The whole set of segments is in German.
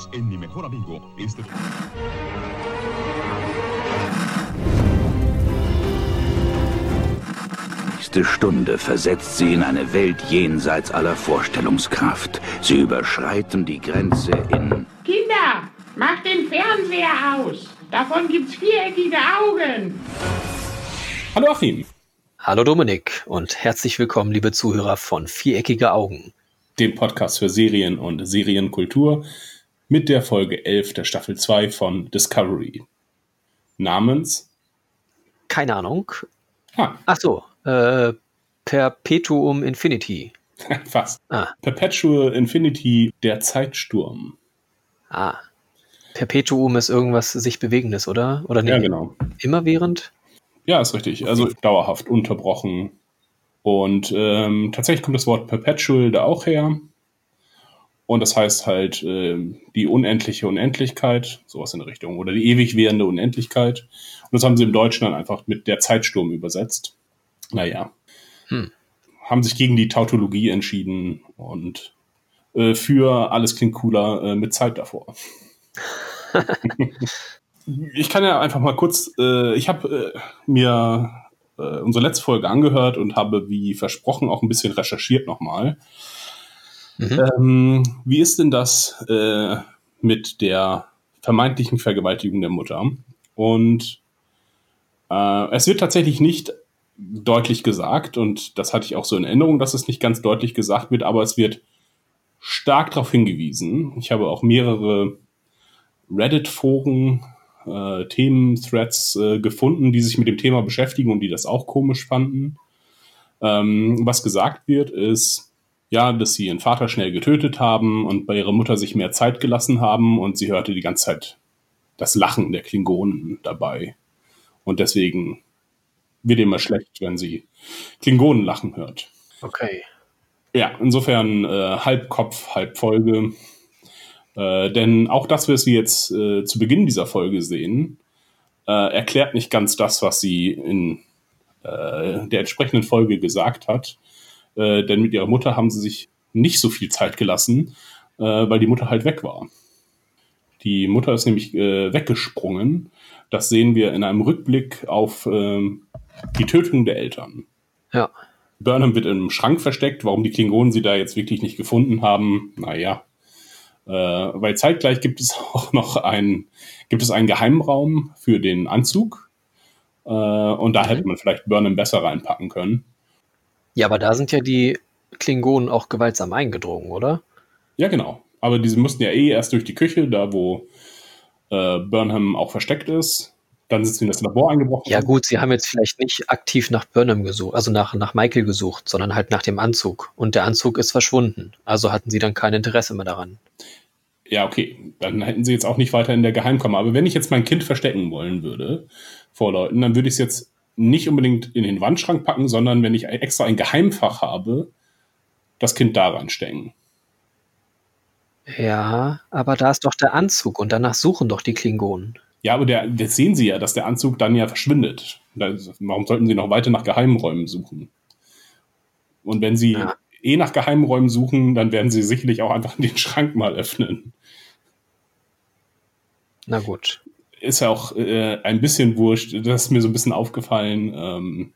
Bienvenidos en Mi Mejor Amigo. Este... nächste Stunde versetzt sie in eine Welt jenseits aller Vorstellungskraft. Sie überschreiten die Grenze in... Kinder, macht den Fernseher aus. Davon gibt's viereckige Augen. Hallo Achim. Hallo Dominik und herzlich willkommen, liebe Zuhörer von Viereckige Augen. Dem Podcast für Serien und Serienkultur mit der Folge 11 der Staffel 2 von Discovery. Namens? Keine Ahnung. Ah. Ach so, äh, Perpetuum Infinity. Fast. Ah. Perpetual Infinity, der Zeitsturm. Ah. Perpetuum ist irgendwas sich Bewegendes, oder? Oder nee, ja, genau. Immerwährend? Ja, ist richtig. Also dauerhaft unterbrochen. Und ähm, tatsächlich kommt das Wort Perpetual da auch her. Und das heißt halt äh, die unendliche Unendlichkeit, sowas in der Richtung, oder die ewig währende Unendlichkeit. Und das haben sie im Deutschen dann einfach mit der Zeitsturm übersetzt naja, hm. haben sich gegen die Tautologie entschieden und äh, für alles klingt cooler äh, mit Zeit davor. ich kann ja einfach mal kurz, äh, ich habe äh, mir äh, unsere letzte Folge angehört und habe, wie versprochen, auch ein bisschen recherchiert nochmal. Mhm. Ähm, wie ist denn das äh, mit der vermeintlichen Vergewaltigung der Mutter? Und es wird tatsächlich nicht deutlich gesagt und das hatte ich auch so in Erinnerung, dass es nicht ganz deutlich gesagt wird, aber es wird stark darauf hingewiesen. Ich habe auch mehrere Reddit-Foren, äh, Themen-Threads äh, gefunden, die sich mit dem Thema beschäftigen und die das auch komisch fanden. Ähm, was gesagt wird, ist, ja, dass sie ihren Vater schnell getötet haben und bei ihrer Mutter sich mehr Zeit gelassen haben und sie hörte die ganze Zeit das Lachen der Klingonen dabei. Und deswegen wird immer schlecht, wenn sie Klingonen lachen hört. Okay. Ja, insofern äh, halb Kopf, halb Folge. Äh, denn auch das, was wir jetzt äh, zu Beginn dieser Folge sehen, äh, erklärt nicht ganz das, was sie in äh, der entsprechenden Folge gesagt hat. Äh, denn mit ihrer Mutter haben sie sich nicht so viel Zeit gelassen, weil die Mutter halt weg war. Die Mutter ist nämlich weggesprungen. Das sehen wir in einem Rückblick auf ähm, die Tötung der Eltern. Ja. Burnham wird im Schrank versteckt. Warum die Klingonen sie da jetzt wirklich nicht gefunden haben, naja. Äh, weil zeitgleich gibt es auch noch einen, gibt es einen Geheimraum für den Anzug. Äh, und da mhm. hätte man vielleicht Burnham besser reinpacken können. Ja, aber da sind ja die Klingonen auch gewaltsam eingedrungen, oder? Ja, genau. Aber diese mussten ja eh erst durch die Küche, da wo äh, Burnham auch versteckt ist. Dann sind sie in das Labor eingebrochen. Ja gut, sie haben jetzt vielleicht nicht aktiv nach Burnham gesucht, also nach, nach Michael gesucht, sondern halt nach dem Anzug. Und der Anzug ist verschwunden. Also hatten sie dann kein Interesse mehr daran. Ja, okay. Dann hätten sie jetzt auch nicht weiter in der Geheimkammer. Aber wenn ich jetzt mein Kind verstecken wollen würde vor Leuten, dann würde ich es jetzt nicht unbedingt in den Wandschrank packen, sondern wenn ich extra ein Geheimfach habe, das Kind daran stecken. Ja, aber da ist doch der Anzug und danach suchen doch die Klingonen. Ja, aber der, das sehen sie ja, dass der Anzug dann ja verschwindet. Warum sollten sie noch weiter nach Geheimräumen suchen? Und wenn sie ja. eh nach Geheimräumen suchen, dann werden sie sicherlich auch einfach den Schrank mal öffnen. Na gut. Ist ja auch äh, ein bisschen wurscht. Das ist mir so ein bisschen aufgefallen. Ähm,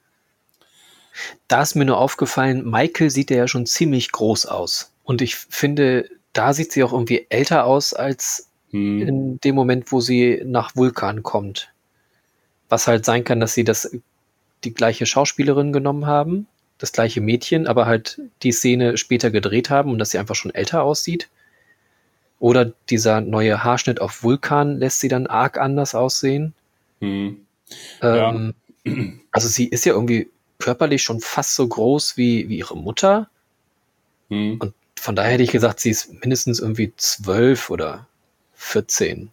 da ist mir nur aufgefallen, Michael sieht ja schon ziemlich groß aus. Und ich finde, da sieht sie auch irgendwie älter aus als hm. in dem Moment, wo sie nach Vulkan kommt. Was halt sein kann, dass sie das die gleiche Schauspielerin genommen haben, das gleiche Mädchen, aber halt die Szene später gedreht haben und dass sie einfach schon älter aussieht. Oder dieser neue Haarschnitt auf Vulkan lässt sie dann arg anders aussehen. Hm. Ähm, ja. Also sie ist ja irgendwie körperlich schon fast so groß wie, wie ihre Mutter. Hm. Und von daher hätte ich gesagt, sie ist mindestens irgendwie zwölf oder 14.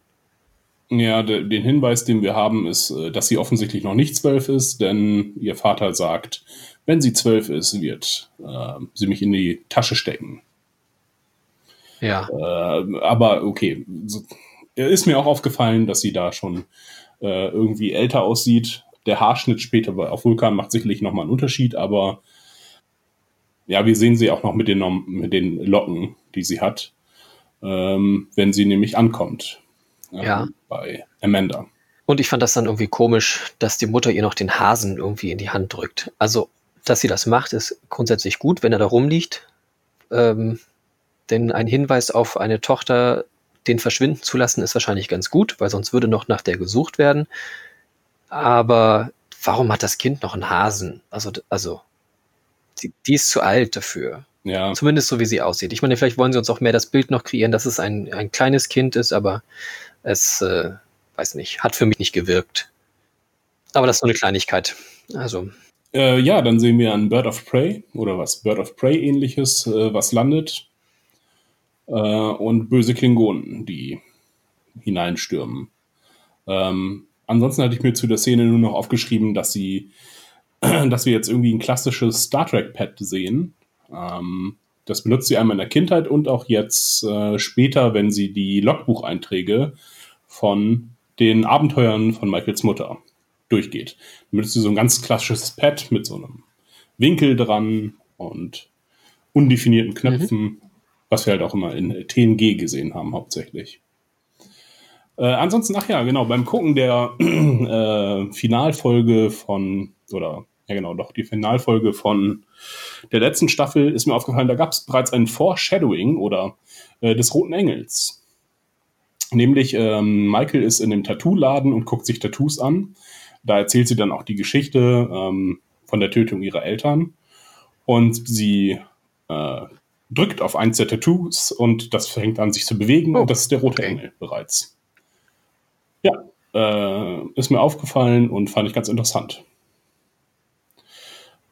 Ja, de, den Hinweis, den wir haben, ist, äh, dass sie offensichtlich noch nicht zwölf ist, denn ihr Vater sagt, wenn sie zwölf ist, wird äh, sie mich in die Tasche stecken. Ja. Äh, aber okay, ist mir auch aufgefallen, dass sie da schon äh, irgendwie älter aussieht. Der Haarschnitt später auf Vulkan macht sicherlich nochmal einen Unterschied, aber ja, wir sehen sie auch noch mit den, mit den Locken, die sie hat. ähm, wenn sie nämlich ankommt. Ähm, ja. Bei Amanda. Und ich fand das dann irgendwie komisch, dass die Mutter ihr noch den Hasen irgendwie in die Hand drückt. Also, dass sie das macht, ist grundsätzlich gut, wenn er da rumliegt. Ähm, denn ein Hinweis auf eine Tochter, den verschwinden zu lassen, ist wahrscheinlich ganz gut, weil sonst würde noch nach der gesucht werden. Aber warum hat das Kind noch einen Hasen? Also, also die, die ist zu alt dafür. Ja. Zumindest so, wie sie aussieht. Ich meine, vielleicht wollen sie uns auch mehr das Bild noch kreieren, dass es ein, ein kleines Kind ist, aber es, äh, weiß nicht, hat für mich nicht gewirkt. Aber das ist so eine Kleinigkeit. Also. Äh, ja, dann sehen wir ein Bird of Prey oder was Bird of Prey ähnliches, äh, was landet. Äh, und böse Klingonen, die hineinstürmen. Ähm, ansonsten hatte ich mir zu der Szene nur noch aufgeschrieben, dass sie, dass wir jetzt irgendwie ein klassisches Star Trek-Pad sehen. Ähm, das benutzt sie einmal in der Kindheit und auch jetzt äh, später, wenn sie die Logbucheinträge von den Abenteuern von Michaels Mutter durchgeht. Dann benutzt sie so ein ganz klassisches Pad mit so einem Winkel dran und undefinierten Knöpfen, mhm. Was wir halt auch immer in TNG gesehen haben, hauptsächlich. Äh, ansonsten, ach ja, genau, beim Gucken der äh, Finalfolge von, oder ja genau, doch die Finalfolge von der letzten Staffel ist mir aufgefallen, da gab es bereits ein Foreshadowing oder äh, des Roten Engels. Nämlich, ähm, Michael ist in dem Tattoo-Laden und guckt sich Tattoos an. Da erzählt sie dann auch die Geschichte ähm, von der Tötung ihrer Eltern. Und sie äh, drückt auf eins der Tattoos und das fängt an, sich zu bewegen. Oh. Und das ist der rote Engel bereits. Ja, äh, ist mir aufgefallen und fand ich ganz interessant.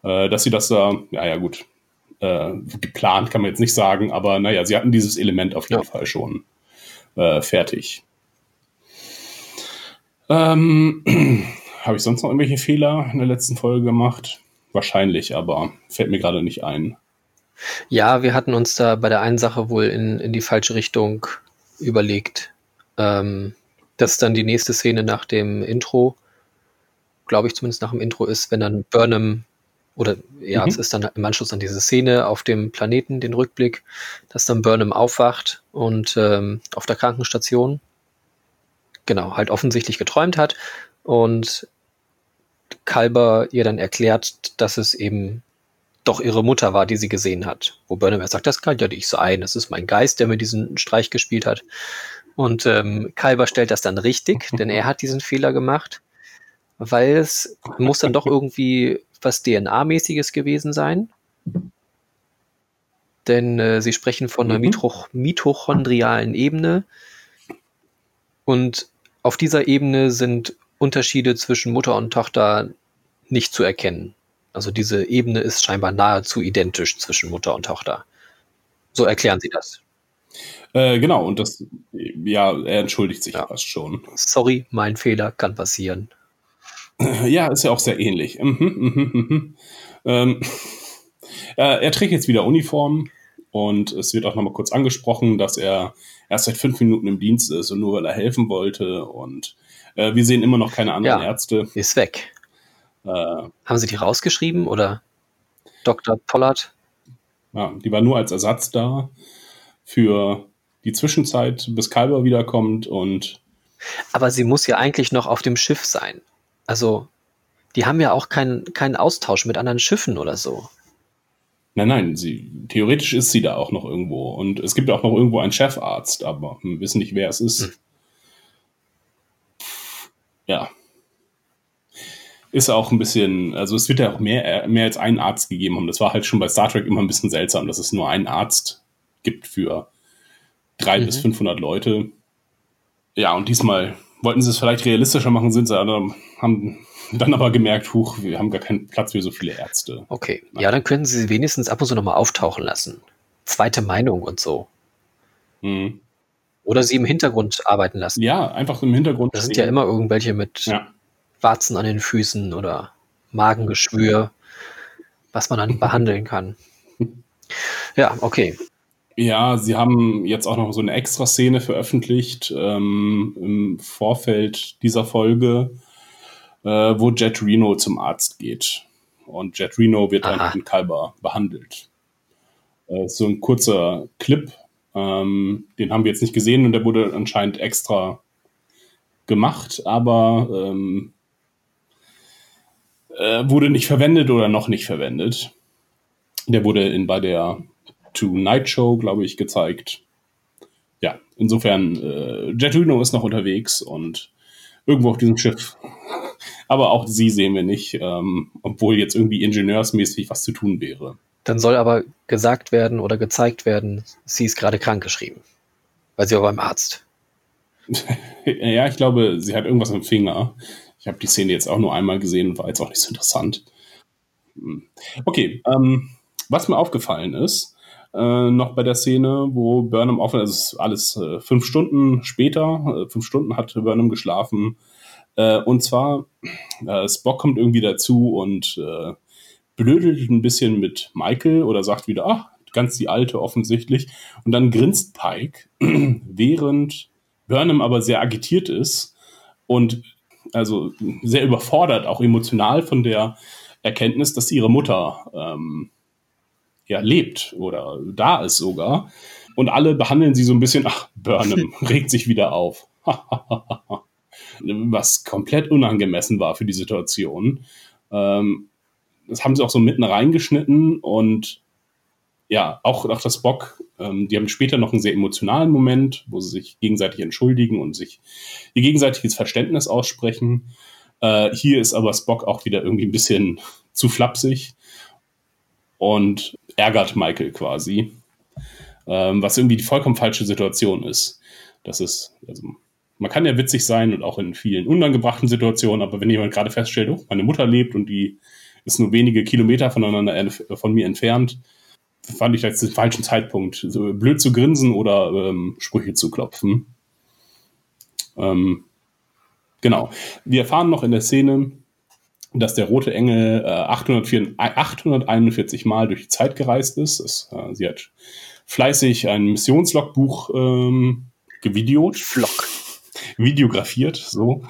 Äh, dass sie das da, ja, ja, gut, äh, geplant kann man jetzt nicht sagen, aber naja, sie hatten dieses Element auf jeden ja. Fall schon äh, fertig. Ähm, Habe ich sonst noch irgendwelche Fehler in der letzten Folge gemacht? Wahrscheinlich, aber fällt mir gerade nicht ein. Ja, wir hatten uns da bei der einen Sache wohl in, in die falsche Richtung überlegt. Ähm, dass dann die nächste Szene nach dem Intro, glaube ich zumindest nach dem Intro ist, wenn dann Burnham oder ja, mhm. es ist dann im Anschluss an diese Szene auf dem Planeten, den Rückblick, dass dann Burnham aufwacht und ähm, auf der Krankenstation, genau, halt offensichtlich geträumt hat und Kalber ihr dann erklärt, dass es eben doch ihre Mutter war, die sie gesehen hat. Wo Burnham sagt, das kann ja nicht sein, das ist mein Geist, der mir diesen Streich gespielt hat. Und ähm, Kalber stellt das dann richtig, denn er hat diesen Fehler gemacht, weil es muss dann doch irgendwie was DNA-mäßiges gewesen sein. Denn äh, sie sprechen von einer mhm. mitochondrialen Ebene. Und auf dieser Ebene sind Unterschiede zwischen Mutter und Tochter nicht zu erkennen. Also diese Ebene ist scheinbar nahezu identisch zwischen Mutter und Tochter. So erklären sie das. Äh, genau, und das, ja, er entschuldigt sich ja. fast schon. Sorry, mein Fehler kann passieren. Ja, ist ja auch sehr ähnlich. Mhm, mhm, mhm, ähm, äh, er trägt jetzt wieder Uniform und es wird auch nochmal kurz angesprochen, dass er erst seit fünf Minuten im Dienst ist und nur weil er helfen wollte und äh, wir sehen immer noch keine anderen ja, Ärzte. Ist weg. Äh, Haben Sie die rausgeschrieben oder Dr. Pollard? Ja, die war nur als Ersatz da für die Zwischenzeit, bis Kalber wiederkommt und. Aber sie muss ja eigentlich noch auf dem Schiff sein. Also, die haben ja auch keinen keinen Austausch mit anderen Schiffen oder so. Nein, nein, sie, theoretisch ist sie da auch noch irgendwo. Und es gibt auch noch irgendwo einen Chefarzt, aber wir wissen nicht, wer es ist. Hm. Ja. Ist auch ein bisschen, also es wird ja auch mehr, mehr als einen Arzt gegeben haben. Das war halt schon bei Star Trek immer ein bisschen seltsam, dass es nur einen Arzt gibt für drei mhm. bis 500 Leute. Ja, und diesmal wollten sie es vielleicht realistischer machen, sind sie aber, haben dann aber gemerkt, huch, wir haben gar keinen Platz für so viele Ärzte. Okay, ja, dann können sie sie wenigstens ab und zu nochmal auftauchen lassen. Zweite Meinung und so. Mhm. Oder sie im Hintergrund arbeiten lassen. Ja, einfach im Hintergrund. Das sind ja immer irgendwelche mit ja. Warzen an den Füßen oder Magengeschwür, was man dann behandeln kann. Ja, okay. Ja, sie haben jetzt auch noch so eine Extra-Szene veröffentlicht ähm, im Vorfeld dieser Folge, äh, wo Jet Reno zum Arzt geht. Und Jet Reno wird Aha. dann in Kalber behandelt. Äh, so ein kurzer Clip, äh, Ähm, den haben wir jetzt nicht gesehen und der wurde anscheinend extra gemacht, aber ähm, äh, wurde nicht verwendet oder noch nicht verwendet. Der wurde in, bei der Tonight Show, glaube ich, gezeigt. Ja, insofern, äh, Jetuno ist noch unterwegs und irgendwo auf diesem Schiff. Aber auch sie sehen wir nicht, ähm, obwohl jetzt irgendwie ingenieursmäßig was zu tun wäre. Dann soll aber gesagt werden oder gezeigt werden, sie ist gerade krankgeschrieben. Weil sie war beim Arzt. ja, ich glaube, sie hat irgendwas im Finger. Ich habe die Szene jetzt auch nur einmal gesehen war jetzt auch nicht so interessant. Hm. Okay, ähm, was mir aufgefallen ist, äh, noch bei der Szene, wo Burnham aufhört, also ist alles äh, fünf Stunden später, äh, fünf Stunden hat Burnham geschlafen. Äh, und zwar, äh, Spock kommt irgendwie dazu und äh, blödelt ein bisschen mit Michael oder sagt wieder, ach, ganz die alte offensichtlich. Und dann grinst Pike, während Burnham aber sehr agitiert ist und also sehr überfordert, auch emotional von der Erkenntnis, dass ihre Mutter ähm, ja lebt oder da ist sogar. Und alle behandeln sie so ein bisschen, ach, Burnham regt sich wieder auf. Was komplett unangemessen war für die Situation. Ähm, das haben sie auch so mitten reingeschnitten und ja, auch, auch das Bock, ähm, die haben später noch einen sehr emotionalen Moment, wo sie sich gegenseitig entschuldigen und sich ihr gegenseitiges Verständnis aussprechen. Äh, hier ist aber Spock auch wieder irgendwie ein bisschen zu flapsig und ärgert Michael quasi, ähm, was irgendwie die vollkommen falsche Situation ist. Das ist, also, man kann ja witzig sein und auch in vielen unangebrachten Situationen, aber wenn jemand gerade feststellt, oh, meine Mutter lebt und die ist nur wenige Kilometer voneinander von mir entfernt, fand ich jetzt den falschen Zeitpunkt, so blöd zu grinsen oder ähm, Sprüche zu klopfen. Ähm, genau. Wir erfahren noch in der Szene, dass der rote Engel äh, 804, 841 Mal durch die Zeit gereist ist. Es, äh, sie hat fleißig ein Missionslogbuch ähm, gevideot. Vlog. Videografiert, so.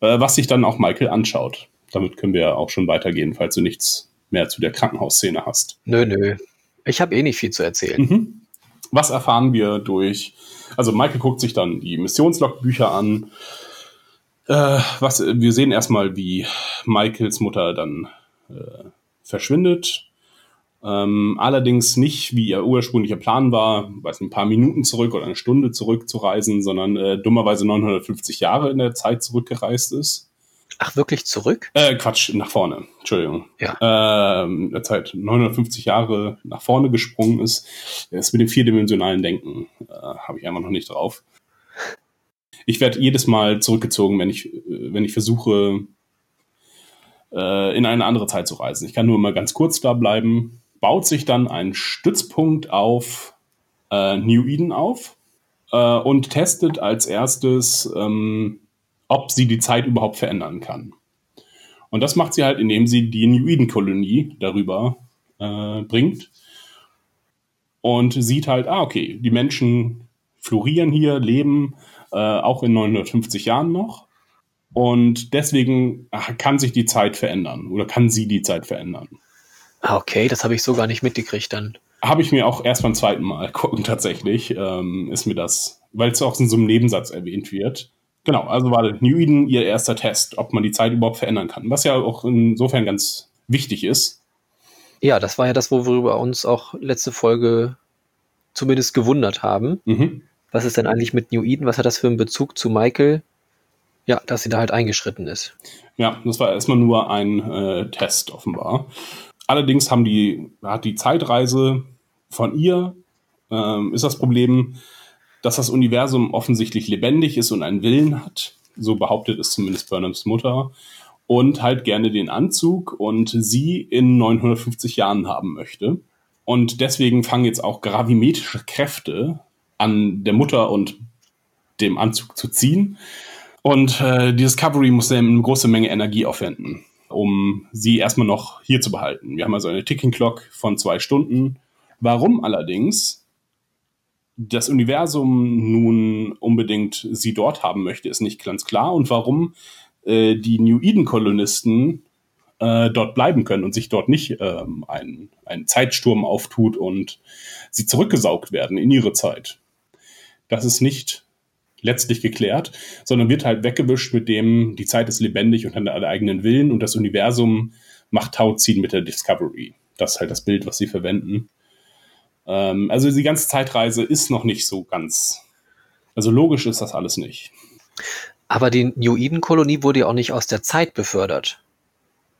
Äh, was sich dann auch Michael anschaut. Damit können wir auch schon weitergehen, falls du nichts mehr zu der Krankenhausszene hast. Nö, nö. Ich habe eh nicht viel zu erzählen. Mhm. Was erfahren wir durch, also Michael guckt sich dann die Missionslogbücher an. Äh, was, wir sehen erstmal, wie Michaels Mutter dann äh, verschwindet. Ähm, allerdings nicht, wie ihr ursprünglicher Plan war, weiß ein paar Minuten zurück oder eine Stunde zurückzureisen, sondern äh, dummerweise 950 Jahre in der Zeit zurückgereist ist. Ach, wirklich zurück? Äh, Quatsch, nach vorne. Entschuldigung. Ja. Ähm, der Zeit 950 Jahre nach vorne gesprungen ist. Das mit dem vierdimensionalen Denken äh, habe ich einfach noch nicht drauf. Ich werde jedes Mal zurückgezogen, wenn ich, wenn ich versuche, äh, in eine andere Zeit zu reisen. Ich kann nur mal ganz kurz da bleiben. Baut sich dann ein Stützpunkt auf äh, New Eden auf äh, und testet als erstes ähm, ob sie die Zeit überhaupt verändern kann. Und das macht sie halt, indem sie die New Eden-Kolonie darüber äh, bringt und sieht halt, ah, okay, die Menschen florieren hier, leben äh, auch in 950 Jahren noch. Und deswegen kann sich die Zeit verändern oder kann sie die Zeit verändern. Ah, okay, das habe ich so gar nicht mitgekriegt dann. Habe ich mir auch erst beim zweiten Mal gucken tatsächlich, ähm, ist mir das, weil es auch in so einem Nebensatz erwähnt wird, Genau, also war New Eden ihr erster Test, ob man die Zeit überhaupt verändern kann, was ja auch insofern ganz wichtig ist. Ja, das war ja das, worüber wir uns auch letzte Folge zumindest gewundert haben. Mhm. Was ist denn eigentlich mit New Eden? Was hat das für einen Bezug zu Michael? Ja, dass sie da halt eingeschritten ist. Ja, das war erstmal nur ein äh, Test offenbar. Allerdings haben die, hat die Zeitreise von ihr, ähm, ist das Problem, dass das Universum offensichtlich lebendig ist und einen Willen hat. So behauptet es zumindest Burnhams Mutter. Und halt gerne den Anzug und sie in 950 Jahren haben möchte. Und deswegen fangen jetzt auch gravimetrische Kräfte an der Mutter und dem Anzug zu ziehen. Und äh, die Discovery muss eine große Menge Energie aufwenden, um sie erstmal noch hier zu behalten. Wir haben also eine Ticking Clock von zwei Stunden. Warum allerdings das Universum nun unbedingt sie dort haben möchte, ist nicht ganz klar. Und warum äh, die New Eden-Kolonisten äh, dort bleiben können und sich dort nicht ähm, ein, ein Zeitsturm auftut und sie zurückgesaugt werden in ihre Zeit. Das ist nicht letztlich geklärt, sondern wird halt weggewischt mit dem, die Zeit ist lebendig und hat einen eigenen Willen und das Universum macht Tauziehen mit der Discovery. Das ist halt das Bild, was sie verwenden. Ähm, also die ganze Zeitreise ist noch nicht so ganz. Also logisch ist das alles nicht. Aber die New Eden-Kolonie wurde ja auch nicht aus der Zeit befördert.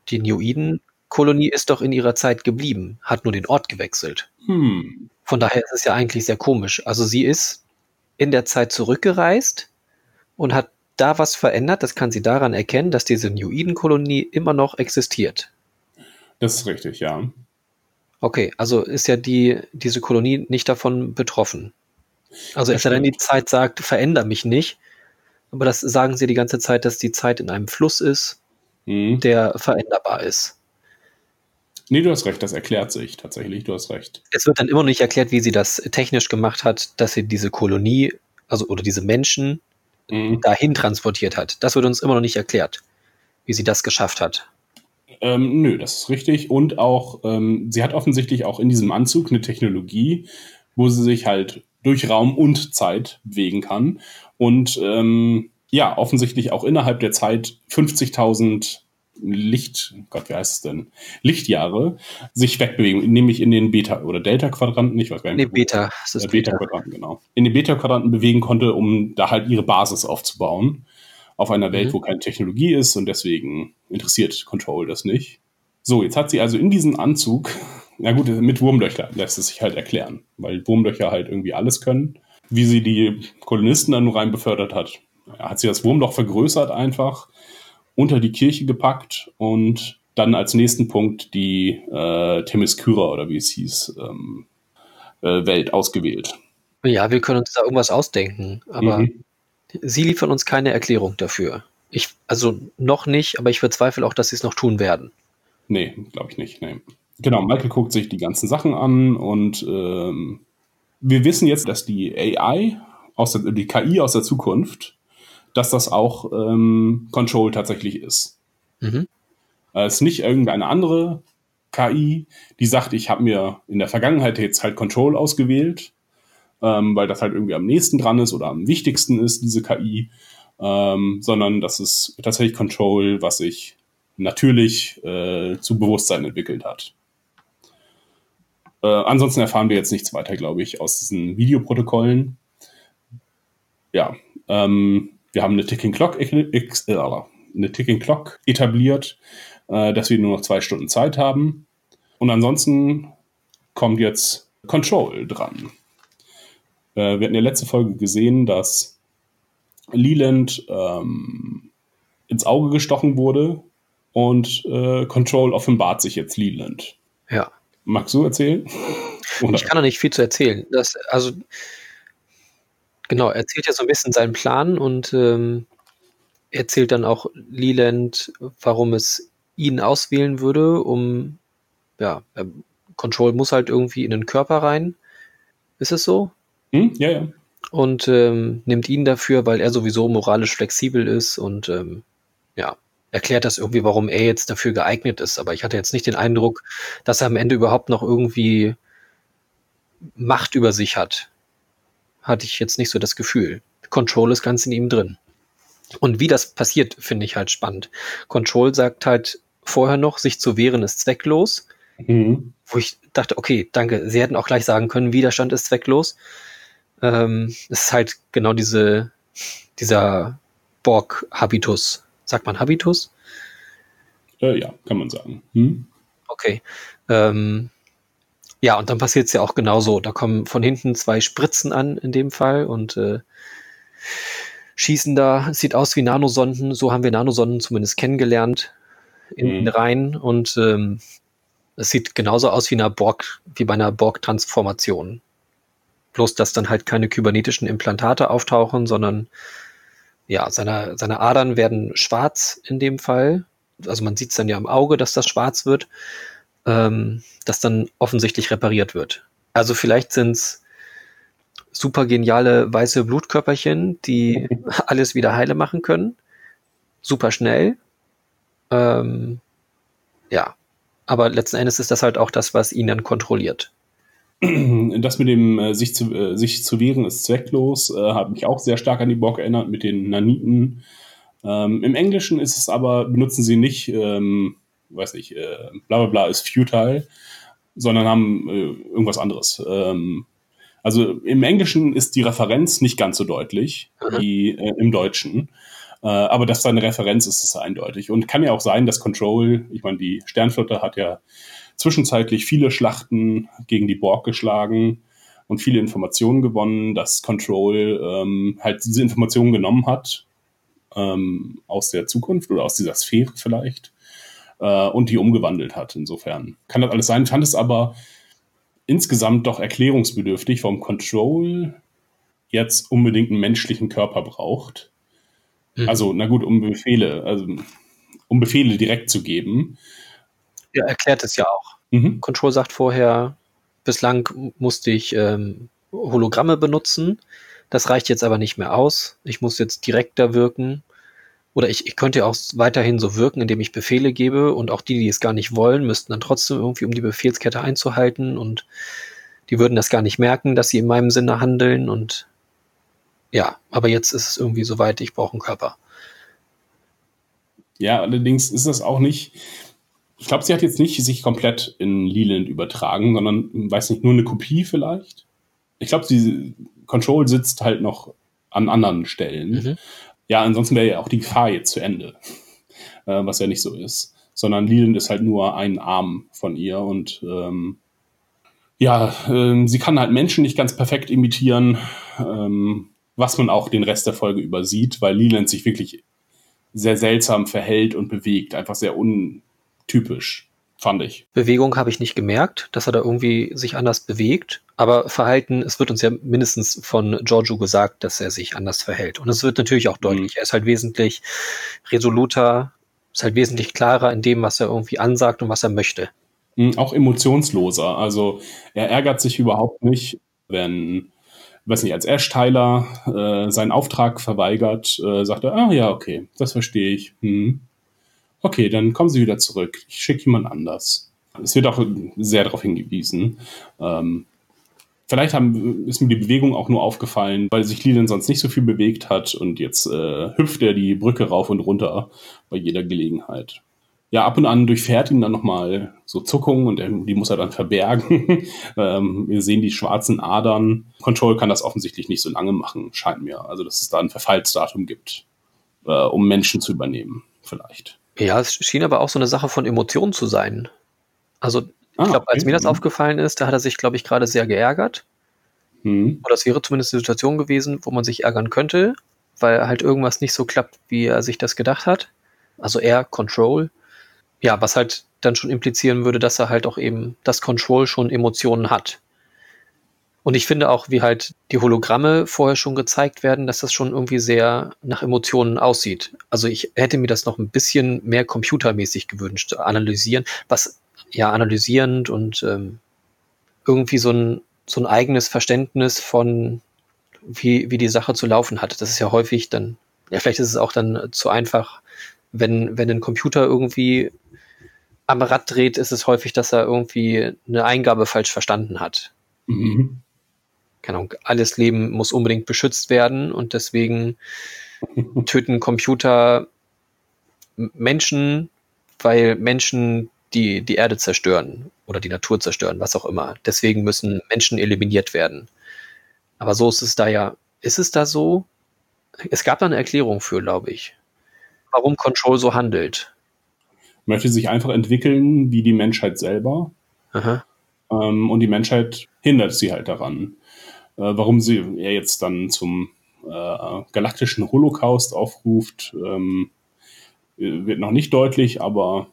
Die New Eden-Kolonie ist doch in ihrer Zeit geblieben, hat nur den Ort gewechselt. Hm. Von daher ist es ja eigentlich sehr komisch. Also sie ist in der Zeit zurückgereist und hat da was verändert. Das kann sie daran erkennen, dass diese New Eden-Kolonie immer noch existiert. Das ist richtig, ja. Okay, also ist ja die, diese Kolonie nicht davon betroffen. Also es sei denn, die Zeit sagt, veränder mich nicht. Aber das sagen sie die ganze Zeit, dass die Zeit in einem Fluss ist, mhm. der veränderbar ist. Nee, du hast recht, das erklärt sich tatsächlich, du hast recht. Es wird dann immer noch nicht erklärt, wie sie das technisch gemacht hat, dass sie diese Kolonie, also oder diese Menschen mhm. dahin transportiert hat. Das wird uns immer noch nicht erklärt, wie sie das geschafft hat. Ähm, nö, das ist richtig. Und auch, ähm, sie hat offensichtlich auch in diesem Anzug eine Technologie, wo sie sich halt durch Raum und Zeit bewegen kann. Und ähm, ja, offensichtlich auch innerhalb der Zeit 50.000 Licht, Gott, wie heißt es denn? Lichtjahre sich wegbewegen, nämlich in den Beta- oder Delta-Quadranten, ich weiß gar nicht. Nee, Beta. Das ist Beta-Quadranten, genau. In den Beta-Quadranten bewegen konnte, um da halt ihre Basis aufzubauen auf einer Welt, mhm. wo keine Technologie ist und deswegen interessiert Control das nicht. So, jetzt hat sie also in diesem Anzug, na gut, mit Wurmlöcher lässt es sich halt erklären, weil Wurmlöcher halt irgendwie alles können. Wie sie die Kolonisten dann nur rein befördert hat, hat sie das Wurmloch vergrößert einfach, unter die Kirche gepackt und dann als nächsten Punkt die äh, Themyskyra oder wie es hieß, ähm, äh, Welt ausgewählt. Ja, wir können uns da irgendwas ausdenken, aber mhm. Sie liefern uns keine Erklärung dafür. Ich, also noch nicht, aber ich bezweifle auch, dass sie es noch tun werden. Nee, glaube ich nicht. Nee. Genau, Michael guckt sich die ganzen Sachen an und ähm, wir wissen jetzt, dass die AI, aus der, die KI aus der Zukunft, dass das auch ähm, Control tatsächlich ist. Mhm. Es ist nicht irgendeine andere KI, die sagt, ich habe mir in der Vergangenheit jetzt halt Control ausgewählt ähm, weil das halt irgendwie am nächsten dran ist oder am wichtigsten ist, diese KI, ähm, sondern das ist tatsächlich Control, was sich natürlich äh, zu Bewusstsein entwickelt hat. Äh, ansonsten erfahren wir jetzt nichts weiter, glaube ich, aus diesen Videoprotokollen. Ja, ähm, wir haben eine Ticking Clock, äh, eine Ticking Clock etabliert, äh, dass wir nur noch zwei Stunden Zeit haben. Und ansonsten kommt jetzt Control dran. Äh, wir hatten ja letzte Folge gesehen, dass Leland ähm, ins Auge gestochen wurde und äh, Control offenbart sich jetzt Leland. Ja. Magst du erzählen? Oder? Ich kann da nicht viel zu erzählen. Das, also, genau, er erzählt ja so ein bisschen seinen Plan und ähm, erzählt dann auch Leland, warum es ihn auswählen würde, um, ja, Control muss halt irgendwie in den Körper rein. Ist es so? Hm? Ja, ja. Und ähm, nimmt ihn dafür, weil er sowieso moralisch flexibel ist und ähm, ja, erklärt das irgendwie, warum er jetzt dafür geeignet ist. Aber ich hatte jetzt nicht den Eindruck, dass er am Ende überhaupt noch irgendwie Macht über sich hat. Hatte ich jetzt nicht so das Gefühl. Control ist ganz in ihm drin. Und wie das passiert, finde ich halt spannend. Control sagt halt vorher noch, sich zu wehren ist zwecklos. Mhm. Wo ich dachte, okay, danke. Sie hätten auch gleich sagen können, Widerstand ist zwecklos. Ähm, es ist halt genau diese, dieser Borg-Habitus. Sagt man Habitus? Äh, ja, kann man sagen. Hm? Okay. Ähm, ja, und dann passiert es ja auch genauso. Da kommen von hinten zwei Spritzen an in dem Fall und äh, schießen da. Sieht aus wie Nanosonden. So haben wir Nanosonden zumindest kennengelernt in den mhm. Reihen. Und ähm, es sieht genauso aus wie, einer Borg, wie bei einer Borg-Transformation. Bloß, dass dann halt keine kybernetischen Implantate auftauchen, sondern ja, seine, seine Adern werden schwarz in dem Fall. Also man sieht es dann ja im Auge, dass das schwarz wird, ähm, das dann offensichtlich repariert wird. Also vielleicht sind es super geniale weiße Blutkörperchen, die alles wieder heile machen können. Super schnell. Ähm, ja. Aber letzten Endes ist das halt auch das, was ihn dann kontrolliert. das mit dem äh, sich, zu, äh, sich zu wehren ist zwecklos, äh, hat mich auch sehr stark an die Borg erinnert mit den Naniten. Ähm, Im Englischen ist es aber, benutzen sie nicht, ähm, weiß nicht, äh, bla bla bla ist futile, sondern haben äh, irgendwas anderes. Ähm, also im Englischen ist die Referenz nicht ganz so deutlich mhm. wie äh, im Deutschen. Äh, aber dass da eine Referenz ist, ist eindeutig. Und kann ja auch sein, dass Control, ich meine, die Sternflotte hat ja zwischenzeitlich viele Schlachten gegen die Borg geschlagen und viele Informationen gewonnen, dass Control ähm, halt diese Informationen genommen hat ähm, aus der Zukunft oder aus dieser Sphäre vielleicht äh, und die umgewandelt hat. Insofern kann das alles sein. Ich fand es aber insgesamt doch erklärungsbedürftig, warum Control jetzt unbedingt einen menschlichen Körper braucht. Mhm. Also, na gut, um Befehle, also um Befehle direkt zu geben. Ja, erklärt es ja auch. Mhm. Control sagt vorher, bislang musste ich ähm, Hologramme benutzen. Das reicht jetzt aber nicht mehr aus. Ich muss jetzt direkter wirken. Oder ich, ich könnte auch weiterhin so wirken, indem ich Befehle gebe und auch die, die es gar nicht wollen, müssten dann trotzdem irgendwie, um die Befehlskette einzuhalten und die würden das gar nicht merken, dass sie in meinem Sinne handeln und ja, aber jetzt ist es irgendwie soweit, ich brauche einen Körper. Ja, allerdings ist das auch nicht, ich glaube, sie hat jetzt nicht sich komplett in Leland übertragen, sondern, weiß nicht, nur eine Kopie vielleicht. Ich glaube, sie Control sitzt halt noch an anderen Stellen. Mhm. Ja, ansonsten wäre ja auch die Gefahr jetzt zu Ende, äh, was ja nicht so ist. Sondern Leland ist halt nur ein Arm von ihr und ähm, ja, äh, sie kann halt Menschen nicht ganz perfekt imitieren, ähm, was man auch den Rest der Folge übersieht, weil Leland sich wirklich sehr seltsam verhält und bewegt, einfach sehr un typisch, fand ich. Bewegung habe ich nicht gemerkt, dass er da irgendwie sich anders bewegt. Aber Verhalten, es wird uns ja mindestens von Giorgio gesagt, dass er sich anders verhält. Und es wird natürlich auch deutlich. Mhm. Er ist halt wesentlich resoluter, ist halt wesentlich klarer in dem, was er irgendwie ansagt und was er möchte. Mhm, auch emotionsloser. Also er ärgert sich überhaupt nicht, wenn, weiß nicht, als Ash Tyler äh, seinen Auftrag verweigert, äh, sagt er, ah ja, okay, das verstehe ich. Hm okay, dann kommen Sie wieder zurück. Ich schicke jemand anders. Es wird auch sehr darauf hingewiesen. Ähm, vielleicht haben, ist mir die Bewegung auch nur aufgefallen, weil sich Leland sonst nicht so viel bewegt hat und jetzt äh, hüpft er die Brücke rauf und runter bei jeder Gelegenheit. Ja, ab und an durchfährt ihn dann nochmal so Zuckungen und er, die muss er dann verbergen. ähm, wir sehen die schwarzen Adern. Control kann das offensichtlich nicht so lange machen, scheint mir. Also, dass es da ein Verfallsdatum gibt, äh, um Menschen zu übernehmen, vielleicht. Ja, es schien aber auch so eine Sache von Emotionen zu sein. Also, ah, ich glaube, als okay. mir das mhm. aufgefallen ist, da hat er sich, glaube ich, gerade sehr geärgert. Mhm. Oder es wäre zumindest eine Situation gewesen, wo man sich ärgern könnte, weil halt irgendwas nicht so klappt, wie er sich das gedacht hat. Also er, Control. Ja, was halt dann schon implizieren würde, dass er halt auch eben das Control schon Emotionen hat. Und ich finde auch, wie halt die Hologramme vorher schon gezeigt werden, dass das schon irgendwie sehr nach Emotionen aussieht. Also ich hätte mir das noch ein bisschen mehr computermäßig gewünscht, analysieren, was ja analysierend und ähm, irgendwie so ein, so ein eigenes Verständnis von, wie, wie die Sache zu laufen hat. Das ist ja häufig dann, ja, vielleicht ist es auch dann zu einfach, wenn, wenn ein Computer irgendwie am Rad dreht, ist es häufig, dass er irgendwie eine Eingabe falsch verstanden hat. Mhm keine Ahnung, alles Leben muss unbedingt beschützt werden und deswegen töten Computer Menschen, weil Menschen die, die Erde zerstören oder die Natur zerstören, was auch immer. Deswegen müssen Menschen eliminiert werden. Aber so ist es da ja. Ist es da so? Es gab da eine Erklärung für, glaube ich. Warum Control so handelt. Möchte sich einfach entwickeln wie die Menschheit selber. Ähm, und die Menschheit hindert sie halt daran. Äh, warum sie er jetzt dann zum äh, galaktischen Holocaust aufruft, ähm, wird noch nicht deutlich, aber